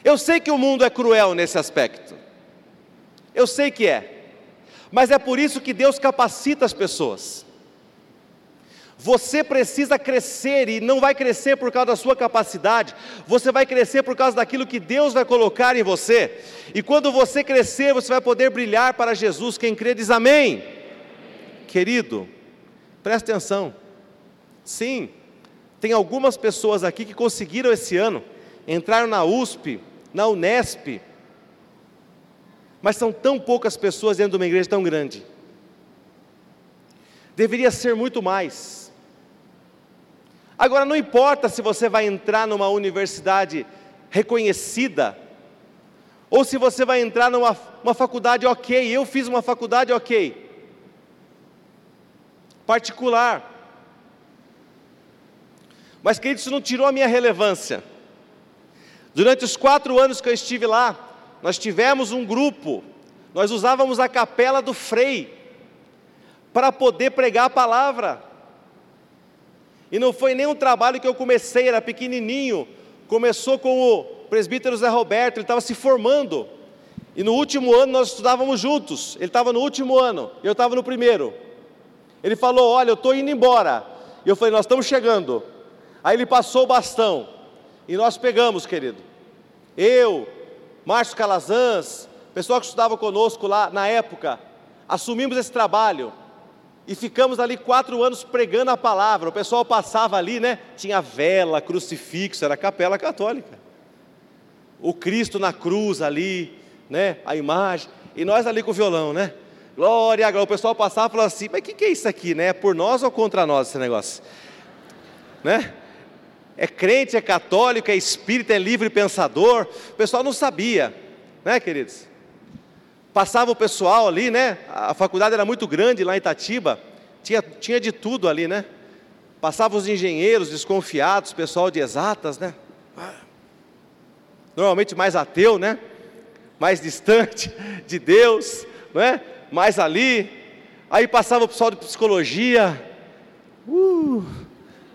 Eu sei que o mundo é cruel nesse aspecto. Eu sei que é. Mas é por isso que Deus capacita as pessoas. Você precisa crescer e não vai crescer por causa da sua capacidade, você vai crescer por causa daquilo que Deus vai colocar em você. E quando você crescer, você vai poder brilhar para Jesus. Quem crê diz amém. Querido, presta atenção. Sim, tem algumas pessoas aqui que conseguiram esse ano, entraram na USP, na Unesp, mas são tão poucas pessoas dentro de uma igreja tão grande. Deveria ser muito mais. Agora, não importa se você vai entrar numa universidade reconhecida, ou se você vai entrar numa uma faculdade ok, eu fiz uma faculdade ok, particular. Mas, querido, isso não tirou a minha relevância. Durante os quatro anos que eu estive lá, nós tivemos um grupo, nós usávamos a capela do Frei para poder pregar a palavra. E não foi nem um trabalho que eu comecei, era pequenininho. Começou com o presbítero Zé Roberto, ele estava se formando. E no último ano nós estudávamos juntos. Ele estava no último ano, eu estava no primeiro. Ele falou: Olha, eu estou indo embora. E eu falei: Nós estamos chegando. Aí ele passou o bastão. E nós pegamos, querido. Eu, Márcio Calazans, pessoal que estudava conosco lá na época, assumimos esse trabalho e ficamos ali quatro anos pregando a palavra. O pessoal passava ali, né? Tinha vela, crucifixo, era capela católica. O Cristo na cruz ali, né? A imagem. E nós ali com o violão, né? Glória a Deus. O pessoal passava e falava assim: Mas o que, que é isso aqui, né? É por nós ou contra nós esse negócio? Né? É crente, é católico, é espírita, é livre pensador. O pessoal não sabia, né, queridos? Passava o pessoal ali, né? A faculdade era muito grande lá em Itatiba, tinha, tinha de tudo ali, né? Passavam os engenheiros desconfiados, pessoal de exatas, né? Normalmente mais ateu, né? Mais distante [LAUGHS] de Deus, não é? Mais ali. Aí passava o pessoal de psicologia. Uh,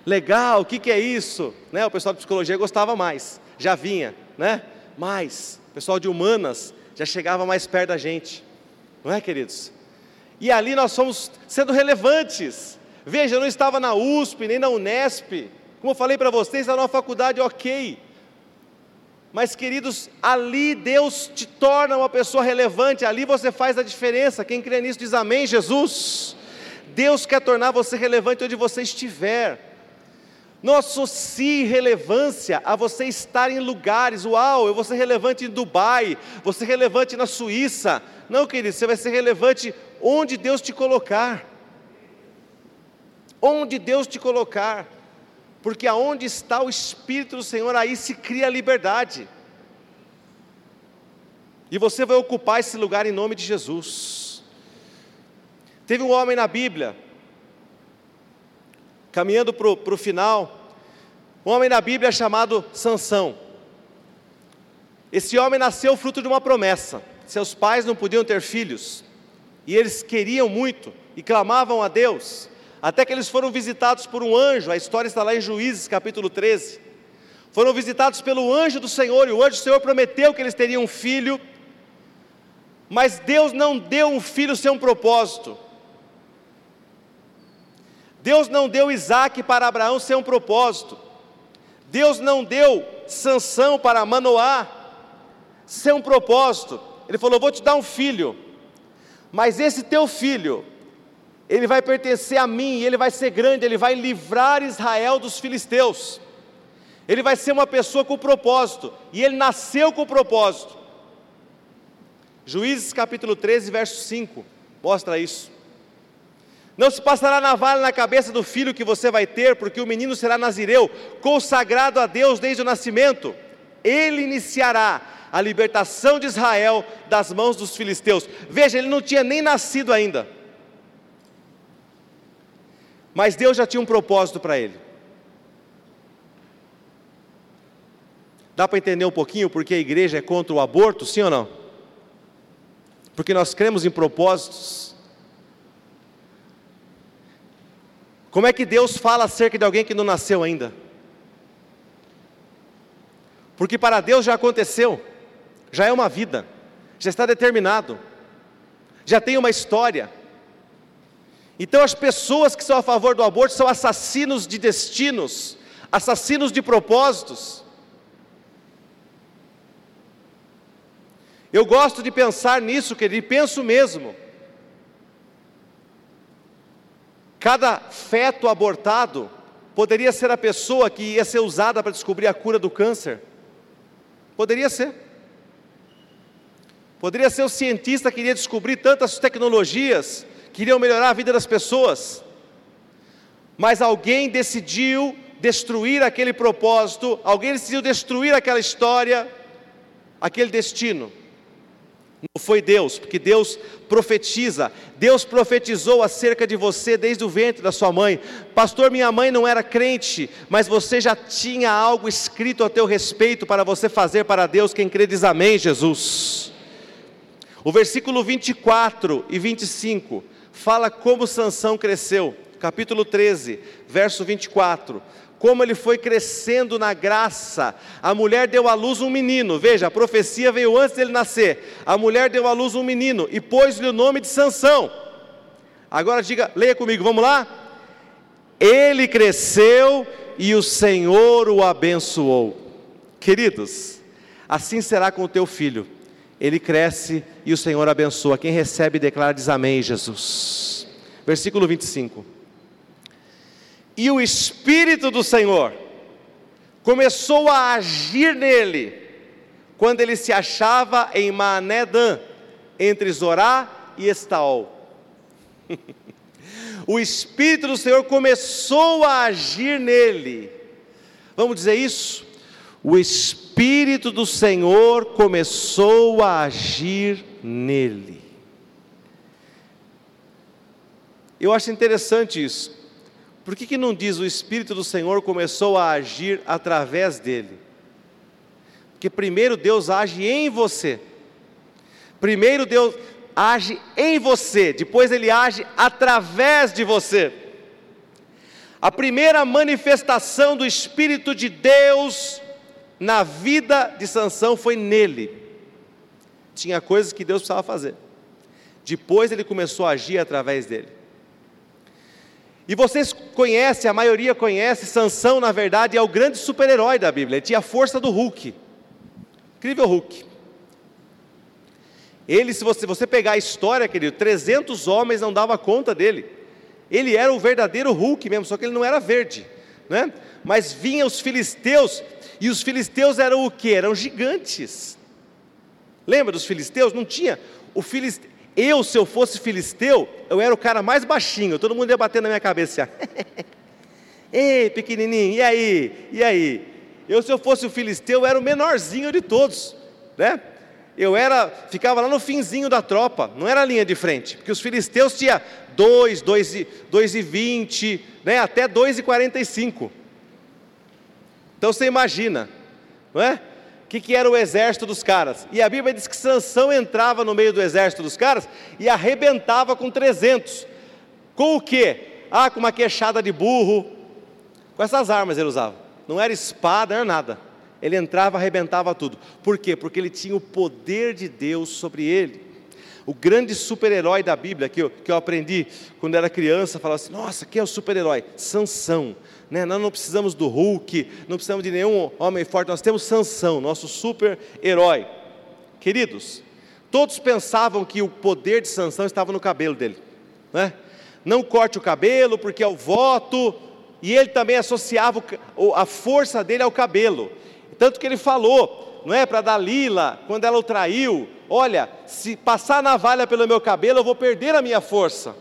Legal, o que, que é isso? Né? O pessoal de psicologia gostava mais, já vinha, né? Mais. O pessoal de humanas já chegava mais perto da gente, não é, queridos? E ali nós fomos sendo relevantes. Veja, eu não estava na USP, nem na Unesp. Como eu falei para vocês, era uma faculdade ok. Mas, queridos, ali Deus te torna uma pessoa relevante, ali você faz a diferença. Quem crê nisso diz amém, Jesus. Deus quer tornar você relevante onde você estiver. Não associe relevância a você estar em lugares, uau, eu vou ser relevante em Dubai, vou ser relevante na Suíça. Não, querido, você vai ser relevante onde Deus te colocar. Onde Deus te colocar. Porque aonde está o Espírito do Senhor, aí se cria a liberdade. E você vai ocupar esse lugar em nome de Jesus. Teve um homem na Bíblia, caminhando para o final, um homem na Bíblia chamado Sansão. Esse homem nasceu fruto de uma promessa. Seus pais não podiam ter filhos, e eles queriam muito e clamavam a Deus, até que eles foram visitados por um anjo. A história está lá em Juízes, capítulo 13. Foram visitados pelo anjo do Senhor, e o anjo do Senhor prometeu que eles teriam um filho, mas Deus não deu um filho sem um propósito. Deus não deu Isaac para Abraão sem um propósito. Deus não deu sanção para Manoá sem um propósito. Ele falou: Vou te dar um filho, mas esse teu filho, ele vai pertencer a mim, ele vai ser grande, ele vai livrar Israel dos filisteus. Ele vai ser uma pessoa com propósito, e ele nasceu com propósito. Juízes capítulo 13, verso 5, mostra isso. Não se passará navalha na cabeça do filho que você vai ter, porque o menino será nazireu, consagrado a Deus desde o nascimento. Ele iniciará a libertação de Israel das mãos dos filisteus. Veja, ele não tinha nem nascido ainda. Mas Deus já tinha um propósito para ele. Dá para entender um pouquinho porque a igreja é contra o aborto, sim ou não? Porque nós cremos em propósitos. Como é que Deus fala acerca de alguém que não nasceu ainda? Porque para Deus já aconteceu, já é uma vida, já está determinado, já tem uma história. Então as pessoas que são a favor do aborto são assassinos de destinos, assassinos de propósitos. Eu gosto de pensar nisso, querido, e penso mesmo. Cada feto abortado poderia ser a pessoa que ia ser usada para descobrir a cura do câncer. Poderia ser. Poderia ser o cientista que iria descobrir tantas tecnologias que iriam melhorar a vida das pessoas. Mas alguém decidiu destruir aquele propósito, alguém decidiu destruir aquela história, aquele destino. Não foi Deus, porque Deus profetiza. Deus profetizou acerca de você desde o ventre da sua mãe. Pastor, minha mãe não era crente, mas você já tinha algo escrito a teu respeito para você fazer para Deus. Quem crê diz amém, Jesus. O versículo 24 e 25 fala como Sansão cresceu. Capítulo 13, verso 24 como ele foi crescendo na graça. A mulher deu à luz um menino. Veja, a profecia veio antes dele nascer. A mulher deu à luz um menino e pôs-lhe o nome de Sansão. Agora diga, leia comigo, vamos lá? Ele cresceu e o Senhor o abençoou. Queridos, assim será com o teu filho. Ele cresce e o Senhor abençoa. Quem recebe declara diz amém, Jesus. Versículo 25 e o Espírito do Senhor começou a agir nele, quando ele se achava em Manedã, entre Zorá e Estaol. [LAUGHS] o Espírito do Senhor começou a agir nele. Vamos dizer isso? O Espírito do Senhor começou a agir nele. Eu acho interessante isso. Por que, que não diz o Espírito do Senhor começou a agir através dele? Porque primeiro Deus age em você. Primeiro Deus age em você, depois ele age através de você. A primeira manifestação do Espírito de Deus na vida de Sansão foi nele. Tinha coisas que Deus precisava fazer. Depois ele começou a agir através dele. E vocês conhecem, a maioria conhece, Sansão, na verdade, é o grande super-herói da Bíblia. Ele tinha a força do Hulk. Incrível Hulk. Ele, se você, você pegar a história, querido, 300 homens não dava conta dele. Ele era o verdadeiro Hulk mesmo, só que ele não era verde, né? Mas vinham os filisteus, e os filisteus eram o que? Eram gigantes. Lembra dos filisteus? Não tinha. O filisteu, eu, se eu fosse filisteu, eu era o cara mais baixinho, todo mundo ia bater na minha cabeça. Assim, [LAUGHS] Ei, pequenininho, e aí? E aí? Eu, se eu fosse o filisteu, eu era o menorzinho de todos, né? Eu era, ficava lá no finzinho da tropa, não era a linha de frente, porque os filisteus tinham 2, 2 e, 2 e 20, né, até 2 e 45. Então você imagina, não é? Que, que era o exército dos caras. E a Bíblia diz que Sansão entrava no meio do exército dos caras e arrebentava com 300. Com o quê? Ah, com uma queixada de burro. Com essas armas ele usava. Não era espada, não era nada. Ele entrava, arrebentava tudo. Por quê? Porque ele tinha o poder de Deus sobre ele. O grande super-herói da Bíblia que eu, que eu aprendi quando era criança, falava assim: nossa, quem é o super-herói? Sansão. Né? Nós não precisamos do Hulk, não precisamos de nenhum homem forte, nós temos Sansão, nosso super-herói. Queridos, todos pensavam que o poder de Sansão estava no cabelo dele. Né? Não corte o cabelo, porque é o voto, e ele também associava a força dele ao cabelo. Tanto que ele falou, não é, para Dalila, quando ela o traiu: Olha, se passar navalha pelo meu cabelo, eu vou perder a minha força.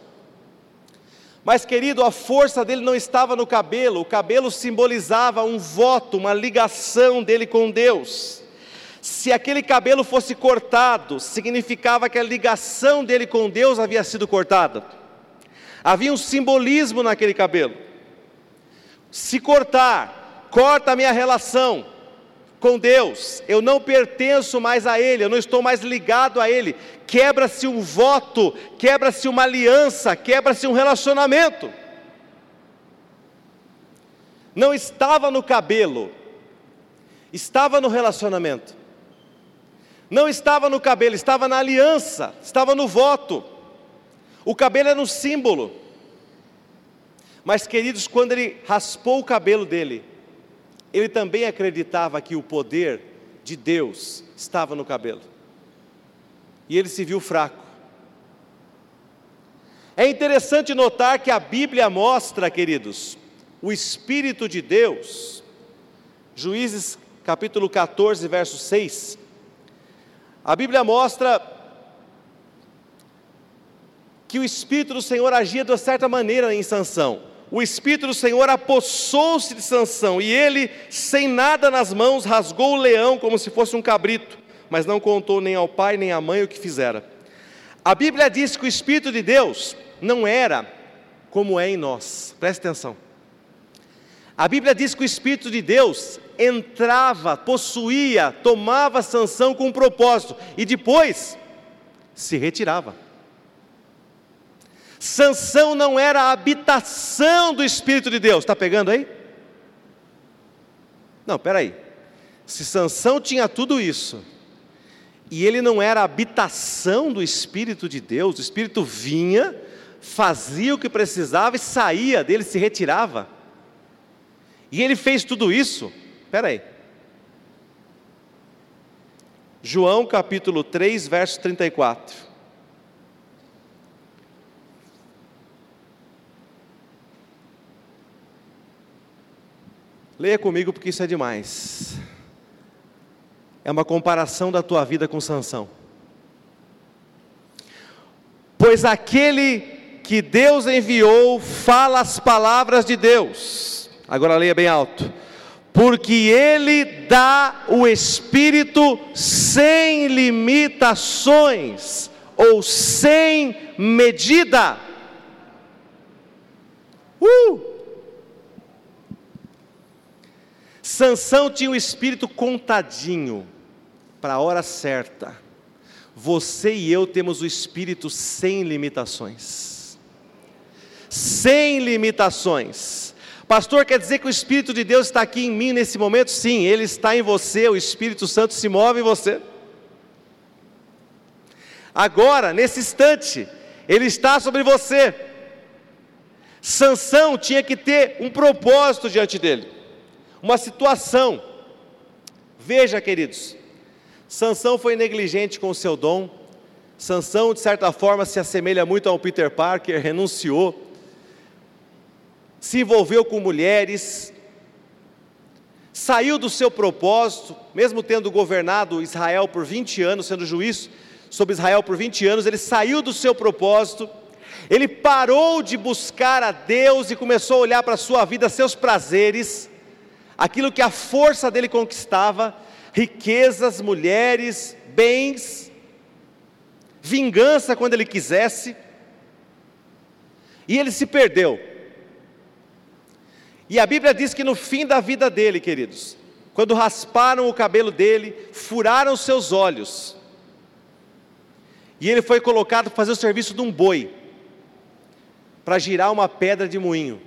Mas, querido, a força dele não estava no cabelo, o cabelo simbolizava um voto, uma ligação dele com Deus. Se aquele cabelo fosse cortado, significava que a ligação dele com Deus havia sido cortada. Havia um simbolismo naquele cabelo. Se cortar, corta a minha relação com Deus, eu não pertenço mais a Ele, eu não estou mais ligado a Ele. Quebra-se um voto, quebra-se uma aliança, quebra-se um relacionamento. Não estava no cabelo, estava no relacionamento. Não estava no cabelo, estava na aliança, estava no voto. O cabelo era um símbolo. Mas, queridos, quando ele raspou o cabelo dele, ele também acreditava que o poder de Deus estava no cabelo. E ele se viu fraco. É interessante notar que a Bíblia mostra, queridos, o Espírito de Deus, Juízes capítulo 14, verso 6. A Bíblia mostra que o Espírito do Senhor agia de certa maneira em Sansão o Espírito do Senhor apossou-se de Sansão, e ele, sem nada nas mãos, rasgou o leão como se fosse um cabrito, mas não contou nem ao pai nem à mãe o que fizera. A Bíblia diz que o Espírito de Deus não era como é em nós, preste atenção. A Bíblia diz que o Espírito de Deus entrava, possuía, tomava Sansão com um propósito, e depois se retirava. Sansão não era a habitação do Espírito de Deus. Está pegando aí? Não, peraí. Se Sansão tinha tudo isso, e ele não era a habitação do Espírito de Deus, o Espírito vinha, fazia o que precisava e saía dele, se retirava. E ele fez tudo isso. Espera aí. João capítulo 3, verso 34. Leia comigo porque isso é demais. É uma comparação da tua vida com Sansão. Pois aquele que Deus enviou fala as palavras de Deus. Agora leia bem alto. Porque ele dá o espírito sem limitações ou sem medida. Uh! Sansão tinha o espírito contadinho para a hora certa. Você e eu temos o espírito sem limitações. Sem limitações. Pastor, quer dizer que o Espírito de Deus está aqui em mim nesse momento? Sim, ele está em você, o Espírito Santo se move em você. Agora, nesse instante, ele está sobre você. Sansão tinha que ter um propósito diante dele uma situação. Veja, queridos, Sansão foi negligente com o seu dom. Sansão, de certa forma, se assemelha muito ao Peter Parker, renunciou, se envolveu com mulheres, saiu do seu propósito, mesmo tendo governado Israel por 20 anos, sendo juiz sobre Israel por 20 anos, ele saiu do seu propósito, ele parou de buscar a Deus e começou a olhar para a sua vida, seus prazeres, aquilo que a força dele conquistava, riquezas, mulheres, bens, vingança quando ele quisesse, e ele se perdeu. E a Bíblia diz que no fim da vida dele, queridos, quando rasparam o cabelo dele, furaram seus olhos, e ele foi colocado para fazer o serviço de um boi, para girar uma pedra de moinho.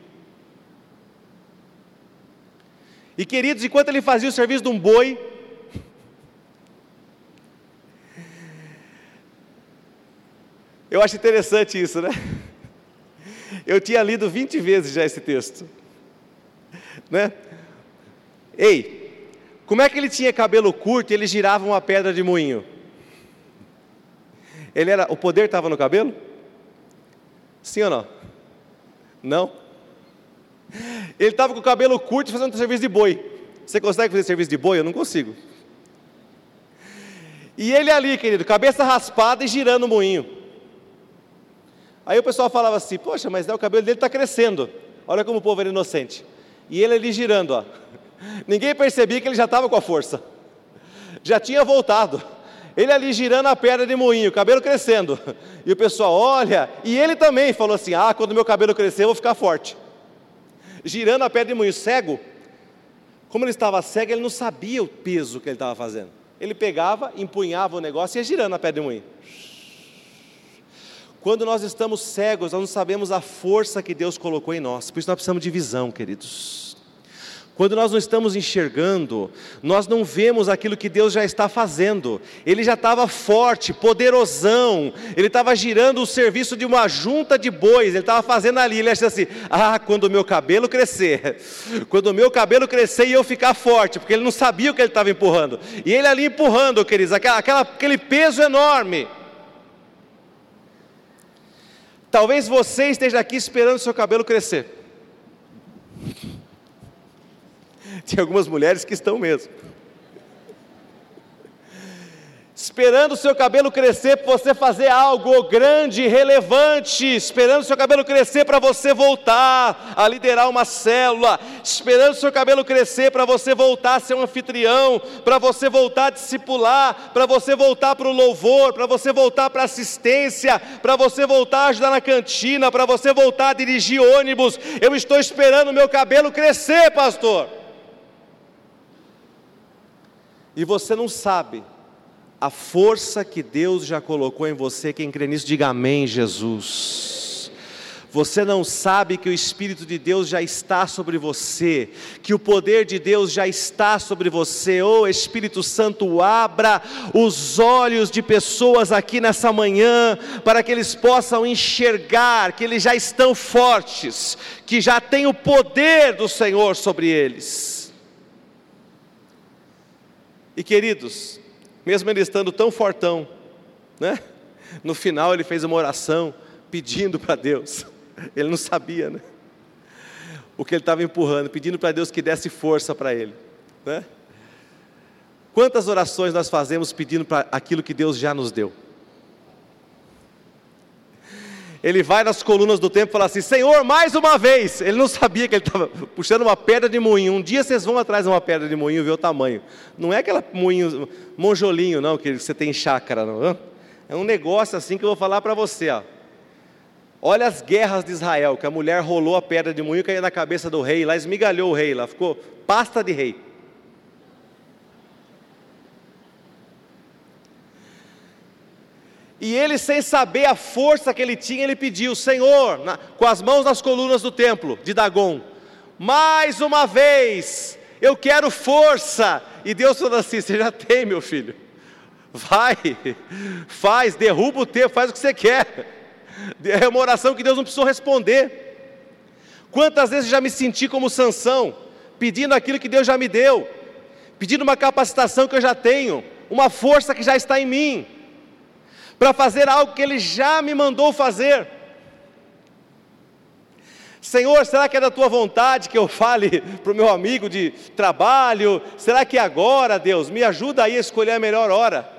E queridos, enquanto ele fazia o serviço de um boi, eu acho interessante isso, né? Eu tinha lido 20 vezes já esse texto, né? Ei, como é que ele tinha cabelo curto e ele girava uma pedra de moinho? Ele era, o poder estava no cabelo? Sim ou não? Não? Ele estava com o cabelo curto fazendo serviço de boi. Você consegue fazer serviço de boi? Eu não consigo. E ele ali, querido, cabeça raspada e girando o moinho. Aí o pessoal falava assim: Poxa, mas né, o cabelo dele está crescendo. Olha como o povo era inocente. E ele ali girando, ó. [LAUGHS] Ninguém percebia que ele já estava com a força. Já tinha voltado. Ele ali girando a perna de moinho, cabelo crescendo. E o pessoal olha, e ele também falou assim: Ah, quando meu cabelo crescer, eu vou ficar forte. Girando a perna de moinho, cego. Como ele estava cego, ele não sabia o peso que ele estava fazendo. Ele pegava, empunhava o negócio e ia girando a perna de moinho. Quando nós estamos cegos, nós não sabemos a força que Deus colocou em nós. Por isso nós precisamos de visão, queridos. Quando nós não estamos enxergando, nós não vemos aquilo que Deus já está fazendo. Ele já estava forte, poderosão. Ele estava girando o serviço de uma junta de bois. Ele estava fazendo ali. Ele acha assim: ah, quando o meu cabelo crescer, [LAUGHS] quando o meu cabelo crescer e eu ficar forte, porque ele não sabia o que ele estava empurrando. E ele ali empurrando, queridos, aquela, aquela, aquele peso enorme. Talvez você esteja aqui esperando o seu cabelo crescer. [LAUGHS] Tem algumas mulheres que estão mesmo. Esperando o seu cabelo crescer para você fazer algo grande, relevante, esperando o seu cabelo crescer para você voltar a liderar uma célula, esperando o seu cabelo crescer para você voltar a ser um anfitrião, para você voltar a discipular, para você voltar para o louvor, para você voltar para assistência, para você voltar a ajudar na cantina, para você voltar a dirigir ônibus. Eu estou esperando o meu cabelo crescer, pastor e você não sabe a força que Deus já colocou em você, quem crê nisso, diga amém, Jesus. Você não sabe que o Espírito de Deus já está sobre você, que o poder de Deus já está sobre você. Oh Espírito Santo, abra os olhos de pessoas aqui nessa manhã, para que eles possam enxergar que eles já estão fortes, que já tem o poder do Senhor sobre eles. E queridos, mesmo ele estando tão fortão, né? No final ele fez uma oração pedindo para Deus. [LAUGHS] Ele não sabia, né? O que ele estava empurrando, pedindo para Deus que desse força para ele, né? Quantas orações nós fazemos pedindo para aquilo que Deus já nos deu? Ele vai nas colunas do templo e fala assim: Senhor, mais uma vez. Ele não sabia que ele estava puxando uma pedra de moinho. Um dia vocês vão atrás de uma pedra de moinho e ver o tamanho. Não é aquela moinho, monjolinho, não, que você tem em chácara, não. É um negócio assim que eu vou falar para você, ó. Olha as guerras de Israel, que a mulher rolou a pedra de moinho e caiu na cabeça do rei, lá esmigalhou o rei, lá ficou pasta de rei. E ele, sem saber a força que ele tinha, ele pediu: Senhor, na, com as mãos nas colunas do templo de Dagon, mais uma vez, eu quero força. E Deus falou assim: Você já tem, meu filho. Vai, faz, derruba o templo, faz o que você quer. É uma oração que Deus não precisou responder. Quantas vezes já me senti como Sansão, pedindo aquilo que Deus já me deu, pedindo uma capacitação que eu já tenho, uma força que já está em mim para fazer algo que Ele já me mandou fazer. Senhor, será que é da tua vontade que eu fale [LAUGHS] para o meu amigo de trabalho? Será que agora, Deus? Me ajuda aí a escolher a melhor hora.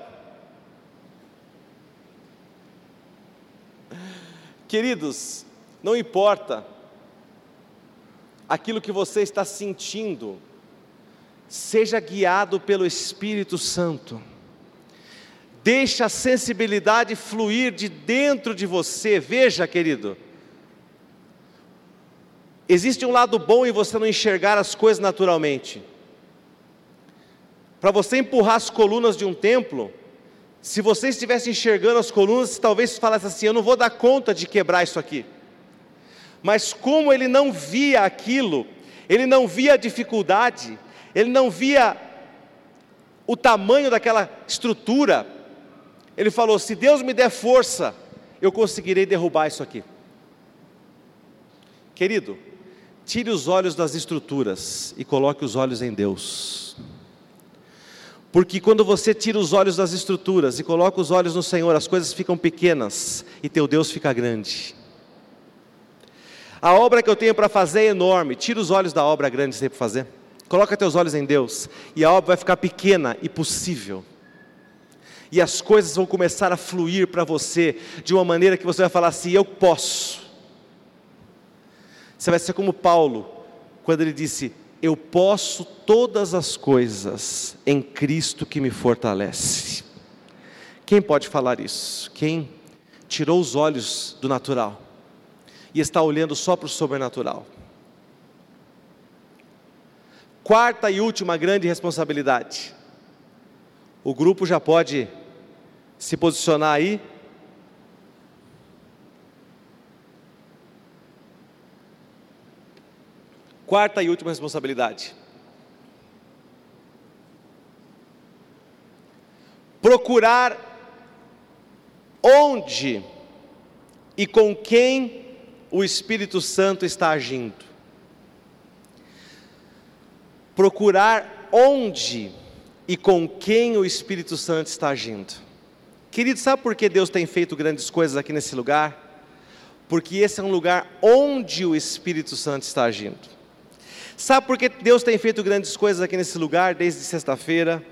Queridos, não importa aquilo que você está sentindo, seja guiado pelo Espírito Santo. Deixa a sensibilidade fluir de dentro de você. Veja, querido. Existe um lado bom em você não enxergar as coisas naturalmente. Para você empurrar as colunas de um templo, se você estivesse enxergando as colunas, talvez falasse assim: Eu não vou dar conta de quebrar isso aqui. Mas como ele não via aquilo, ele não via a dificuldade, ele não via o tamanho daquela estrutura, ele falou: se Deus me der força, eu conseguirei derrubar isso aqui. Querido, tire os olhos das estruturas e coloque os olhos em Deus. Porque quando você tira os olhos das estruturas e coloca os olhos no Senhor, as coisas ficam pequenas e teu Deus fica grande. A obra que eu tenho para fazer é enorme. Tira os olhos da obra grande que você tem para fazer. Coloca teus olhos em Deus e a obra vai ficar pequena e possível e as coisas vão começar a fluir para você de uma maneira que você vai falar assim: eu posso. Você vai ser como Paulo, quando ele disse: eu posso todas as coisas em Cristo que me fortalece. Quem pode falar isso? Quem tirou os olhos do natural e está olhando só para o sobrenatural? Quarta e última grande responsabilidade. O grupo já pode se posicionar aí. Quarta e última responsabilidade. Procurar onde e com quem o Espírito Santo está agindo. Procurar onde e com quem o Espírito Santo está agindo. Querido, sabe por que Deus tem feito grandes coisas aqui nesse lugar? Porque esse é um lugar onde o Espírito Santo está agindo. Sabe por que Deus tem feito grandes coisas aqui nesse lugar desde sexta-feira?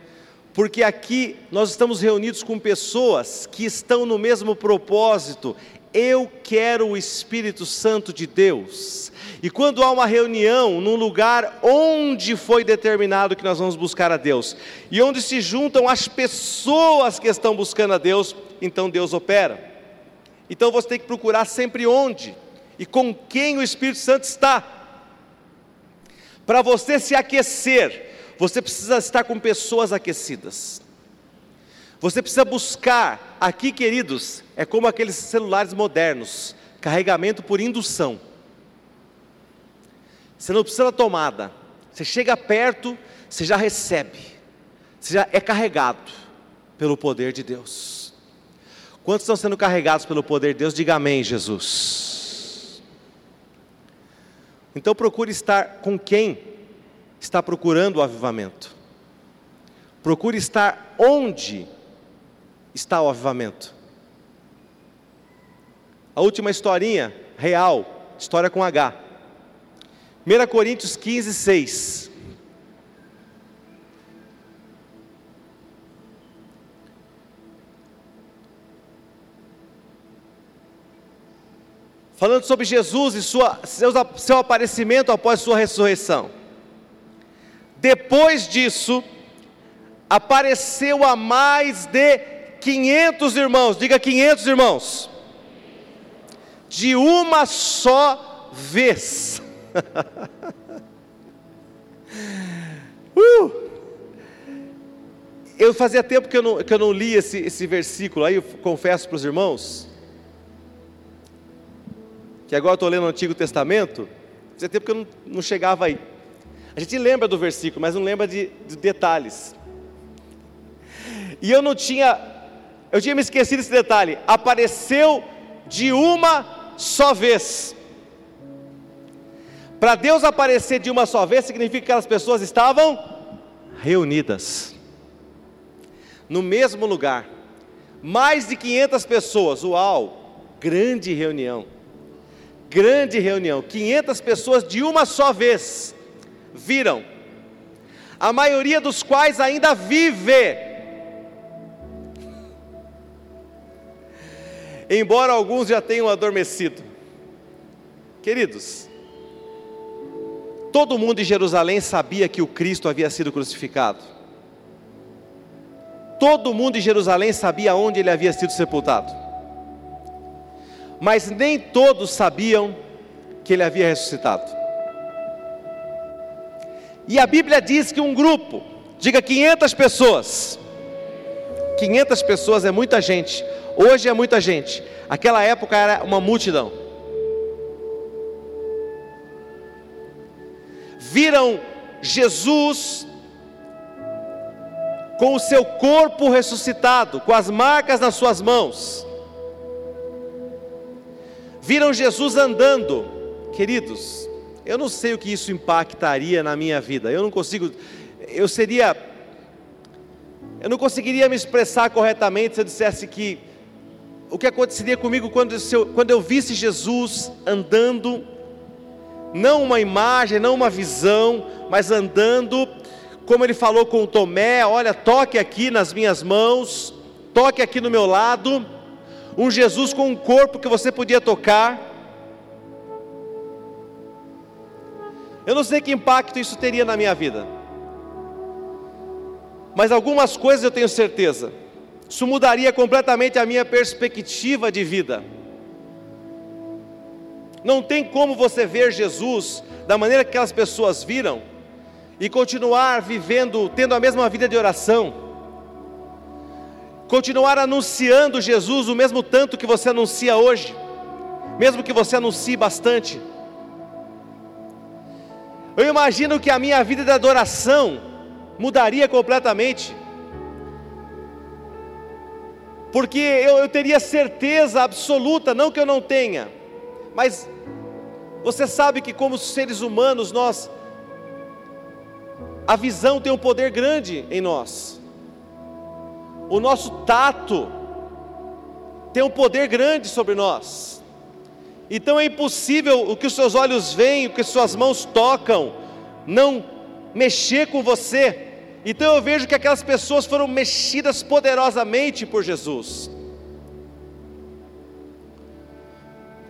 Porque aqui nós estamos reunidos com pessoas que estão no mesmo propósito. Eu quero o Espírito Santo de Deus. E quando há uma reunião num lugar onde foi determinado que nós vamos buscar a Deus, e onde se juntam as pessoas que estão buscando a Deus, então Deus opera. Então você tem que procurar sempre onde e com quem o Espírito Santo está. Para você se aquecer, você precisa estar com pessoas aquecidas. Você precisa buscar, aqui queridos, é como aqueles celulares modernos, carregamento por indução. Você não precisa da tomada, você chega perto, você já recebe, você já é carregado pelo poder de Deus. Quantos estão sendo carregados pelo poder de Deus? Diga amém, Jesus. Então procure estar com quem está procurando o avivamento. Procure estar onde está o avivamento. A última historinha real, história com H. 1 Coríntios 15, 6. falando sobre Jesus e sua, seu, seu aparecimento após sua ressurreição. Depois disso, apareceu a mais de 500 irmãos, diga 500 irmãos, de uma só vez. [LAUGHS] uh! Eu fazia tempo que eu não, que eu não li esse, esse versículo, aí eu confesso para os irmãos, que agora estou lendo o Antigo Testamento, fazia tempo que eu não, não, chegava aí. A gente lembra do versículo, mas não lembra de, de detalhes. E eu não tinha, eu tinha me esquecido desse detalhe. Apareceu de uma só vez. Para Deus aparecer de uma só vez, significa que aquelas pessoas estavam reunidas, no mesmo lugar. Mais de 500 pessoas, uau, grande reunião grande reunião, 500 pessoas de uma só vez viram, a maioria dos quais ainda vive. Embora alguns já tenham adormecido. Queridos, todo mundo em Jerusalém sabia que o Cristo havia sido crucificado. Todo mundo em Jerusalém sabia onde ele havia sido sepultado mas nem todos sabiam que ele havia ressuscitado. E a Bíblia diz que um grupo, diga 500 pessoas, 500 pessoas é muita gente, hoje é muita gente, aquela época era uma multidão. Viram Jesus com o seu corpo ressuscitado, com as marcas nas suas mãos viram Jesus andando. Queridos, eu não sei o que isso impactaria na minha vida. Eu não consigo, eu seria, eu não conseguiria me expressar corretamente se eu dissesse que o que aconteceria comigo quando eu, quando eu visse Jesus andando, não uma imagem, não uma visão, mas andando, como ele falou com Tomé: olha, toque aqui nas minhas mãos, toque aqui no meu lado um Jesus com um corpo que você podia tocar. Eu não sei que impacto isso teria na minha vida. Mas algumas coisas eu tenho certeza. Isso mudaria completamente a minha perspectiva de vida. Não tem como você ver Jesus da maneira que aquelas pessoas viram e continuar vivendo, tendo a mesma vida de oração, continuar anunciando Jesus o mesmo tanto que você anuncia hoje, mesmo que você anuncie bastante. Eu imagino que a minha vida de adoração mudaria completamente, porque eu, eu teria certeza absoluta, não que eu não tenha, mas você sabe que, como seres humanos, nós, a visão tem um poder grande em nós, o nosso tato tem um poder grande sobre nós, então é impossível o que os seus olhos veem, o que suas mãos tocam, não mexer com você. Então eu vejo que aquelas pessoas foram mexidas poderosamente por Jesus.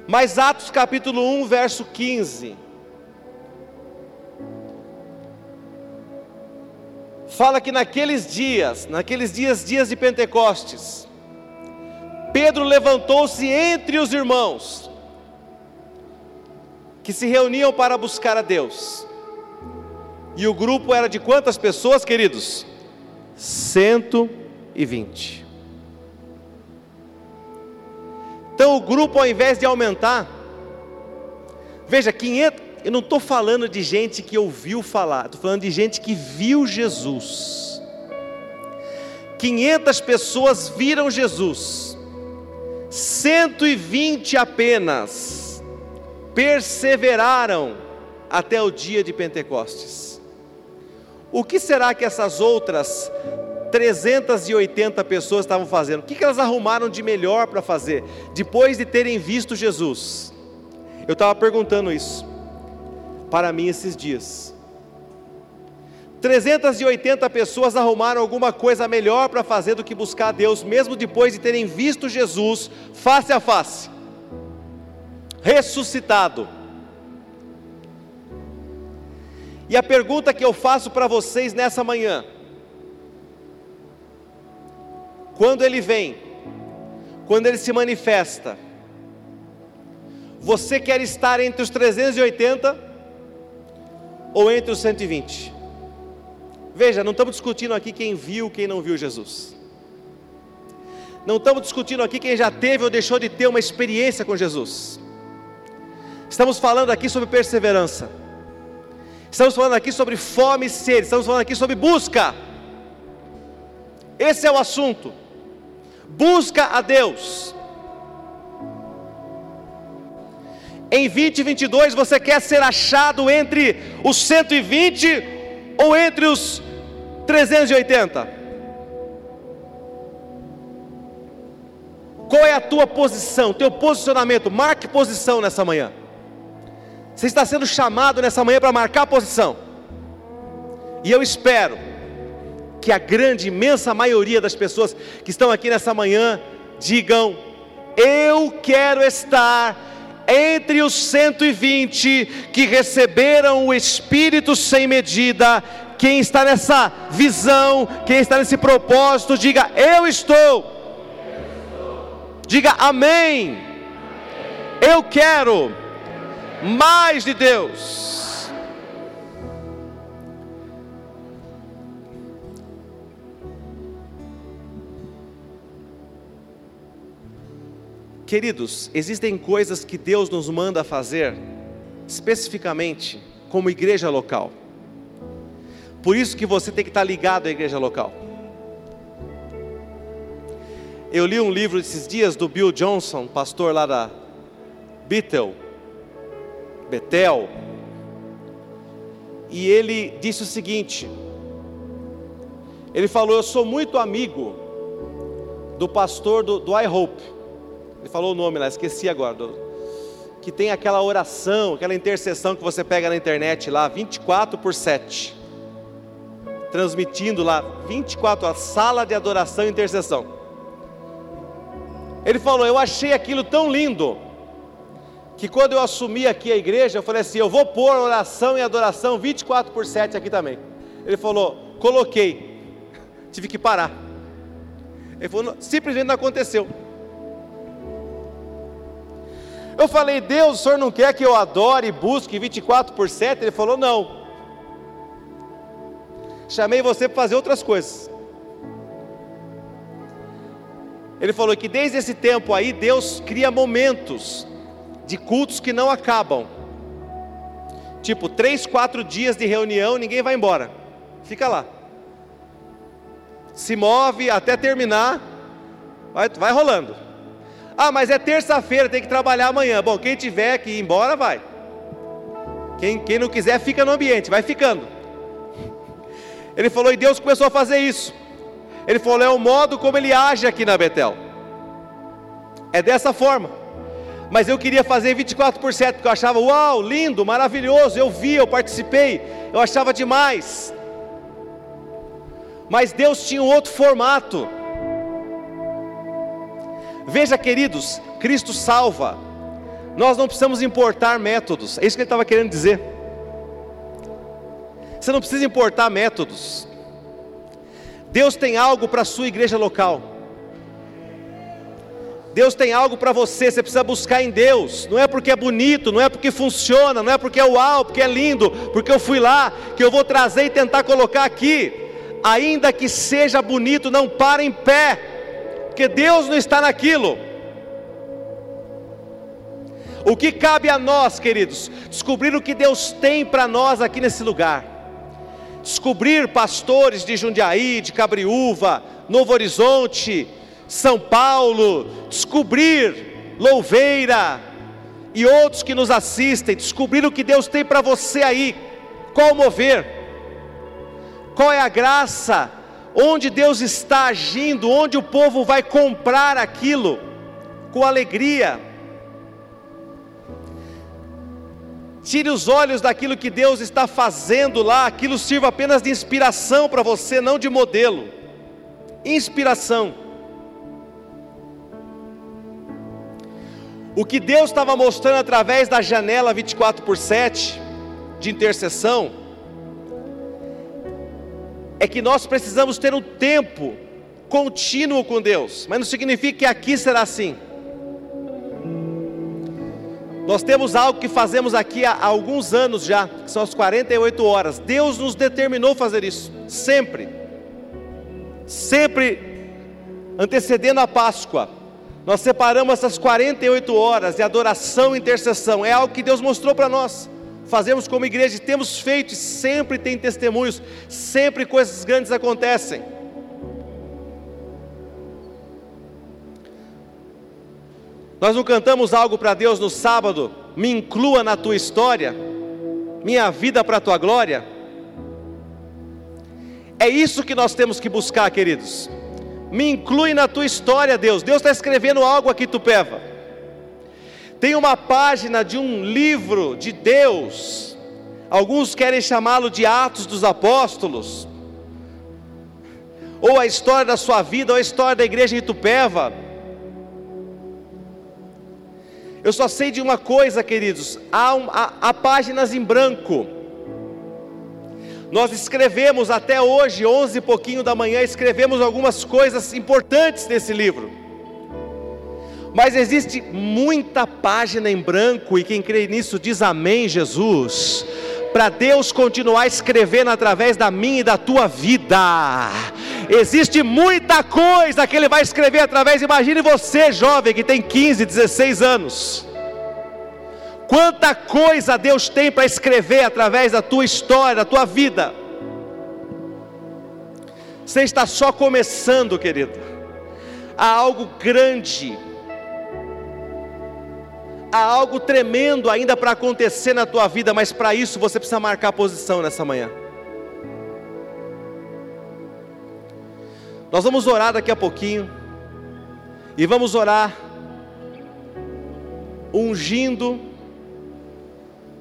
Mas Atos capítulo 1, verso 15. Fala que naqueles dias, naqueles dias, dias de Pentecostes, Pedro levantou-se entre os irmãos, que se reuniam para buscar a Deus. E o grupo era de quantas pessoas, queridos? 120. Então o grupo, ao invés de aumentar, veja, 500, eu não estou falando de gente que ouviu falar, estou falando de gente que viu Jesus. 500 pessoas viram Jesus, 120 apenas perseveraram até o dia de Pentecostes. O que será que essas outras 380 pessoas estavam fazendo. O que elas arrumaram de melhor para fazer, depois de terem visto Jesus? Eu estava perguntando isso para mim esses dias. 380 pessoas arrumaram alguma coisa melhor para fazer do que buscar a Deus, mesmo depois de terem visto Jesus face a face, ressuscitado. E a pergunta que eu faço para vocês nessa manhã: quando ele vem, quando ele se manifesta, você quer estar entre os 380 ou entre os 120? Veja, não estamos discutindo aqui quem viu, quem não viu Jesus. Não estamos discutindo aqui quem já teve ou deixou de ter uma experiência com Jesus. Estamos falando aqui sobre perseverança. Estamos falando aqui sobre fome e sede. Estamos falando aqui sobre busca. Esse é o assunto busca a Deus. Em 2022 você quer ser achado entre os 120 ou entre os 380? Qual é a tua posição, teu posicionamento? Marque posição nessa manhã. Você está sendo chamado nessa manhã para marcar posição. E eu espero que a grande, imensa maioria das pessoas que estão aqui nessa manhã digam: Eu quero estar entre os 120 que receberam o Espírito sem medida. Quem está nessa visão, quem está nesse propósito, diga: Eu estou. Diga amém. Eu quero mais de Deus. Queridos, existem coisas que Deus nos manda fazer, especificamente como igreja local. Por isso que você tem que estar ligado à igreja local. Eu li um livro esses dias do Bill Johnson, pastor lá da Bethel, Betel, e ele disse o seguinte: ele falou, eu sou muito amigo do pastor do, do I Hope, ele falou o nome lá, esqueci agora. Que tem aquela oração, aquela intercessão que você pega na internet lá, 24 por 7. Transmitindo lá, 24 a sala de adoração e intercessão. Ele falou: Eu achei aquilo tão lindo, que quando eu assumi aqui a igreja, eu falei assim: eu vou pôr oração e adoração 24 por 7 aqui também. Ele falou: coloquei, [LAUGHS] tive que parar. Ele falou: simplesmente não aconteceu. Eu falei: Deus, o senhor não quer que eu adore e busque 24 por 7? Ele falou: não. Chamei você para fazer outras coisas. Ele falou que desde esse tempo aí Deus cria momentos de cultos que não acabam. Tipo, três, quatro dias de reunião, ninguém vai embora. Fica lá. Se move até terminar, vai, vai rolando. Ah, mas é terça-feira, tem que trabalhar amanhã. Bom, quem tiver que ir embora, vai. Quem, quem não quiser, fica no ambiente, vai ficando. [LAUGHS] Ele falou, e Deus começou a fazer isso. Ele falou, é o modo como ele age aqui na Betel. É dessa forma. Mas eu queria fazer 24 por 7, porque eu achava, uau, lindo, maravilhoso. Eu vi, eu participei, eu achava demais. Mas Deus tinha um outro formato. Veja, queridos, Cristo salva. Nós não precisamos importar métodos. É isso que ele estava querendo dizer. Você não precisa importar métodos. Deus tem algo para a sua igreja local. Deus tem algo para você, você precisa buscar em Deus. Não é porque é bonito, não é porque funciona, não é porque é uau, porque é lindo, porque eu fui lá, que eu vou trazer e tentar colocar aqui. Ainda que seja bonito, não para em pé, porque Deus não está naquilo. O que cabe a nós, queridos, descobrir o que Deus tem para nós aqui nesse lugar descobrir pastores de Jundiaí, de Cabriúva, Novo Horizonte, São Paulo, descobrir Louveira e outros que nos assistem, descobrir o que Deus tem para você aí, qual mover, qual é a graça, onde Deus está agindo, onde o povo vai comprar aquilo? Com alegria. Tire os olhos daquilo que Deus está fazendo lá, aquilo sirva apenas de inspiração para você, não de modelo. Inspiração. O que Deus estava mostrando através da janela 24 por 7 de intercessão é que nós precisamos ter um tempo contínuo com Deus, mas não significa que aqui será assim. Nós temos algo que fazemos aqui há alguns anos já, que são as 48 horas. Deus nos determinou fazer isso, sempre. Sempre antecedendo a Páscoa. Nós separamos essas 48 horas de adoração e intercessão. É algo que Deus mostrou para nós. Fazemos como igreja, temos feito e sempre tem testemunhos, sempre coisas grandes acontecem. Nós não cantamos algo para Deus no sábado, me inclua na tua história, minha vida para a tua glória. É isso que nós temos que buscar, queridos. Me inclui na tua história, Deus. Deus está escrevendo algo aqui, Tupéva. Tem uma página de um livro de Deus. Alguns querem chamá-lo de Atos dos Apóstolos, ou a história da sua vida, ou a história da igreja de Tupéva eu só sei de uma coisa, queridos: há, um, há, há páginas em branco. Nós escrevemos até hoje, 11 e pouquinho da manhã, escrevemos algumas coisas importantes nesse livro. Mas existe muita página em branco, e quem crê nisso diz amém, Jesus para Deus continuar escrevendo através da minha e da tua vida. Existe muita coisa que Ele vai escrever através, imagine você, jovem, que tem 15, 16 anos. Quanta coisa Deus tem para escrever através da tua história, da tua vida. Você está só começando, querido. Há algo grande há algo tremendo ainda para acontecer na tua vida, mas para isso você precisa marcar posição nessa manhã. Nós vamos orar daqui a pouquinho, e vamos orar, ungindo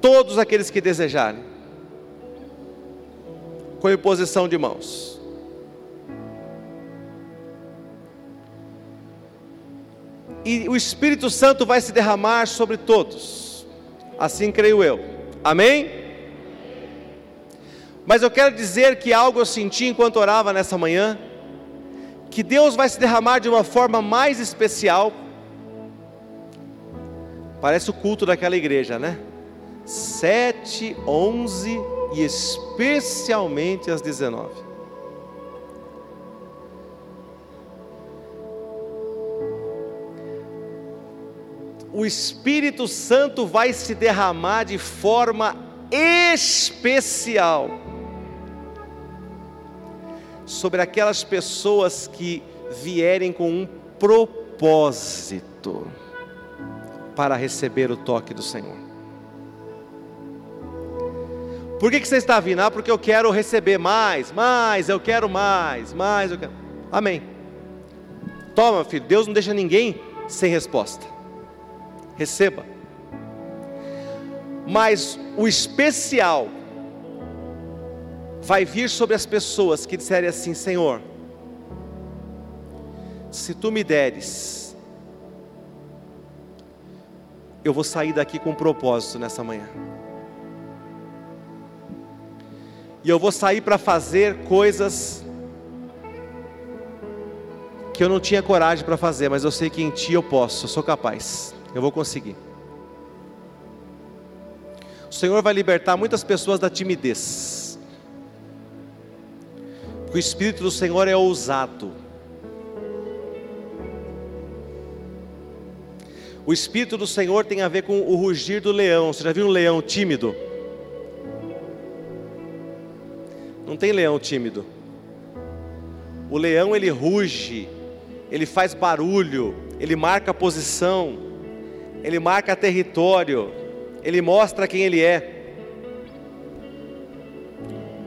todos aqueles que desejarem, com imposição de mãos. e o Espírito Santo vai se derramar sobre todos. Assim creio eu. Amém? Mas eu quero dizer que algo eu senti enquanto orava nessa manhã, que Deus vai se derramar de uma forma mais especial. Parece o culto daquela igreja, né? 7, 11 e especialmente às 19. O Espírito Santo vai se derramar de forma especial sobre aquelas pessoas que vierem com um propósito para receber o toque do Senhor. Por que, que você está vindo? Ah, porque eu quero receber mais, mais, eu quero mais, mais, eu quero. Amém. Toma, filho, Deus não deixa ninguém sem resposta. Receba. Mas o especial vai vir sobre as pessoas que disserem assim: Senhor, se tu me deres, eu vou sair daqui com um propósito nessa manhã. E eu vou sair para fazer coisas que eu não tinha coragem para fazer, mas eu sei que em Ti eu posso, eu sou capaz, eu vou conseguir. O Senhor vai libertar muitas pessoas da timidez. Porque o Espírito do Senhor é ousado. O Espírito do Senhor tem a ver com o rugir do leão. Você já viu um leão tímido? Não tem leão tímido. O leão ele ruge, ele faz barulho, ele marca posição, ele marca território, ele mostra quem ele é.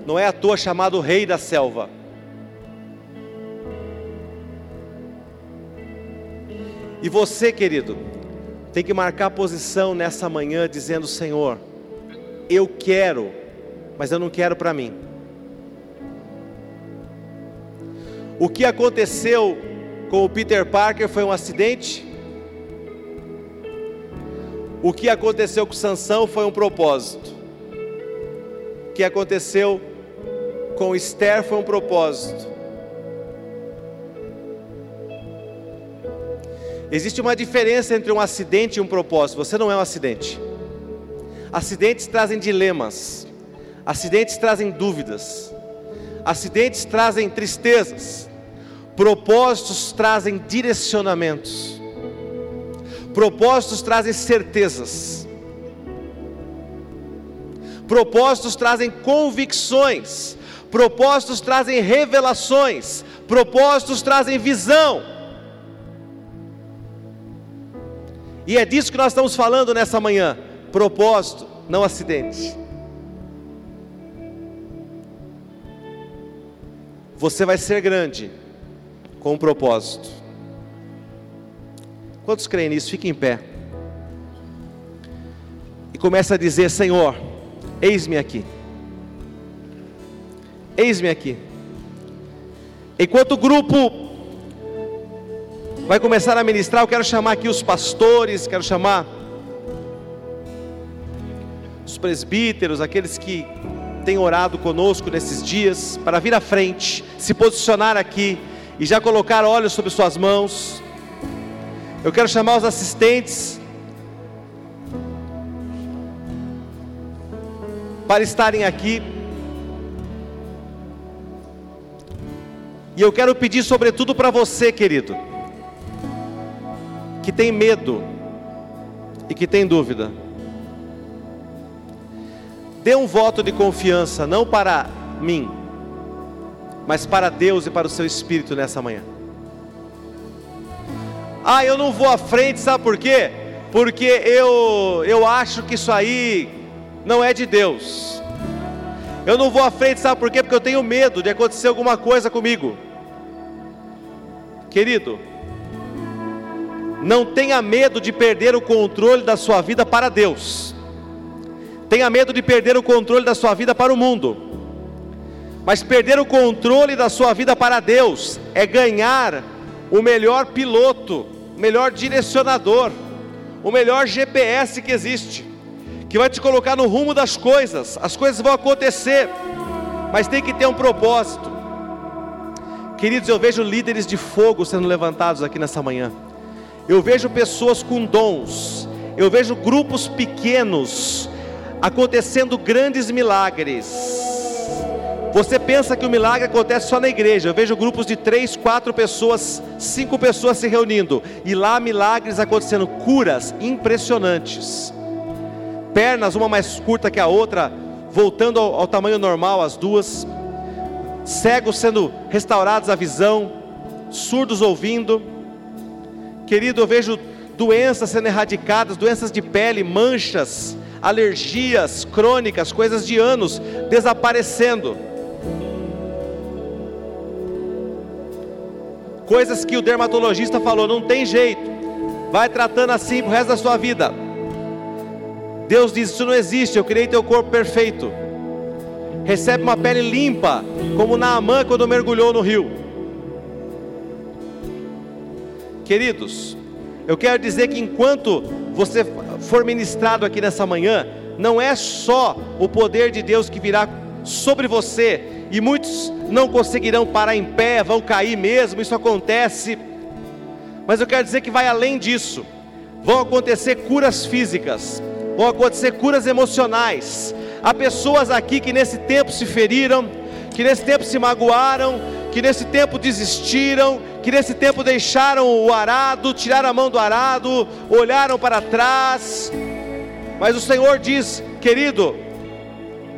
Não é à toa chamado rei da selva. E você, querido, tem que marcar posição nessa manhã dizendo: Senhor, eu quero, mas eu não quero para mim. O que aconteceu com o Peter Parker foi um acidente? O que aconteceu com Sansão foi um propósito. O que aconteceu com Esther foi um propósito. Existe uma diferença entre um acidente e um propósito. Você não é um acidente. Acidentes trazem dilemas. Acidentes trazem dúvidas. Acidentes trazem tristezas. Propósitos trazem direcionamentos. Propósitos trazem certezas. Propósitos trazem convicções. Propósitos trazem revelações. Propósitos trazem visão. E é disso que nós estamos falando nessa manhã. Propósito, não acidente. Você vai ser grande com um propósito. Quantos creem nisso? Fique em pé. E começa a dizer: Senhor, eis-me aqui. Eis-me aqui. Enquanto o grupo vai começar a ministrar, eu quero chamar aqui os pastores, quero chamar os presbíteros, aqueles que têm orado conosco nesses dias, para vir à frente, se posicionar aqui e já colocar olhos sobre suas mãos. Eu quero chamar os assistentes para estarem aqui. E eu quero pedir, sobretudo, para você, querido, que tem medo e que tem dúvida. Dê um voto de confiança, não para mim, mas para Deus e para o seu espírito nessa manhã. Ah, eu não vou à frente, sabe por quê? Porque eu, eu acho que isso aí não é de Deus. Eu não vou à frente, sabe por quê? Porque eu tenho medo de acontecer alguma coisa comigo. Querido, não tenha medo de perder o controle da sua vida para Deus. Tenha medo de perder o controle da sua vida para o mundo. Mas perder o controle da sua vida para Deus é ganhar o melhor piloto, o melhor direcionador, o melhor GPS que existe, que vai te colocar no rumo das coisas. As coisas vão acontecer, mas tem que ter um propósito. Queridos, eu vejo líderes de fogo sendo levantados aqui nessa manhã. Eu vejo pessoas com dons. Eu vejo grupos pequenos acontecendo grandes milagres. Você pensa que o milagre acontece só na igreja. Eu vejo grupos de três, quatro pessoas, cinco pessoas se reunindo. E lá milagres acontecendo, curas impressionantes. Pernas, uma mais curta que a outra, voltando ao, ao tamanho normal, as duas. Cegos sendo restaurados a visão, surdos ouvindo. Querido, eu vejo doenças sendo erradicadas, doenças de pele, manchas, alergias crônicas, coisas de anos desaparecendo. Coisas que o dermatologista falou, não tem jeito. Vai tratando assim pro resto da sua vida. Deus diz: Isso não existe, eu criei teu corpo perfeito. Recebe uma pele limpa, como Naamã quando mergulhou no rio. Queridos, eu quero dizer que enquanto você for ministrado aqui nessa manhã, não é só o poder de Deus que virá sobre você, e muitos não conseguirão parar em pé, vão cair mesmo, isso acontece. Mas eu quero dizer que vai além disso. Vão acontecer curas físicas, vão acontecer curas emocionais. Há pessoas aqui que nesse tempo se feriram, que nesse tempo se magoaram, que nesse tempo desistiram, que nesse tempo deixaram o arado, tiraram a mão do arado, olharam para trás. Mas o Senhor diz, querido,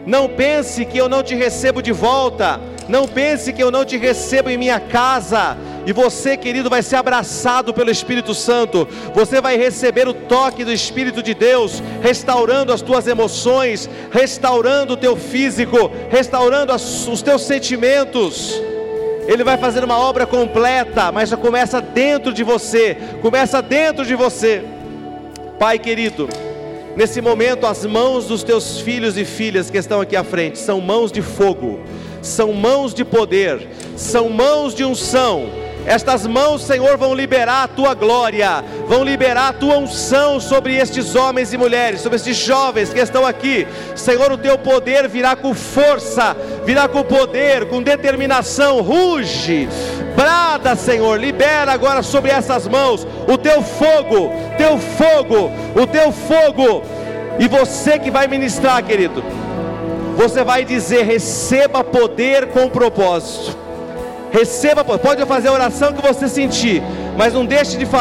não pense que eu não te recebo de volta, não pense que eu não te recebo em minha casa. E você, querido, vai ser abraçado pelo Espírito Santo. Você vai receber o toque do Espírito de Deus, restaurando as tuas emoções, restaurando o teu físico, restaurando as, os teus sentimentos. Ele vai fazer uma obra completa, mas já começa dentro de você. Começa dentro de você. Pai querido, nesse momento as mãos dos teus filhos e filhas que estão aqui à frente são mãos de fogo são mãos de poder, são mãos de unção. Estas mãos, Senhor, vão liberar a tua glória, vão liberar a tua unção sobre estes homens e mulheres, sobre estes jovens que estão aqui. Senhor, o teu poder virá com força, virá com poder, com determinação. Ruge, brada, Senhor, libera agora sobre essas mãos o teu fogo, teu fogo, o teu fogo. E você que vai ministrar, querido, você vai dizer: receba poder com propósito. Receba, pode fazer a oração que você sentir, mas não deixe de falar.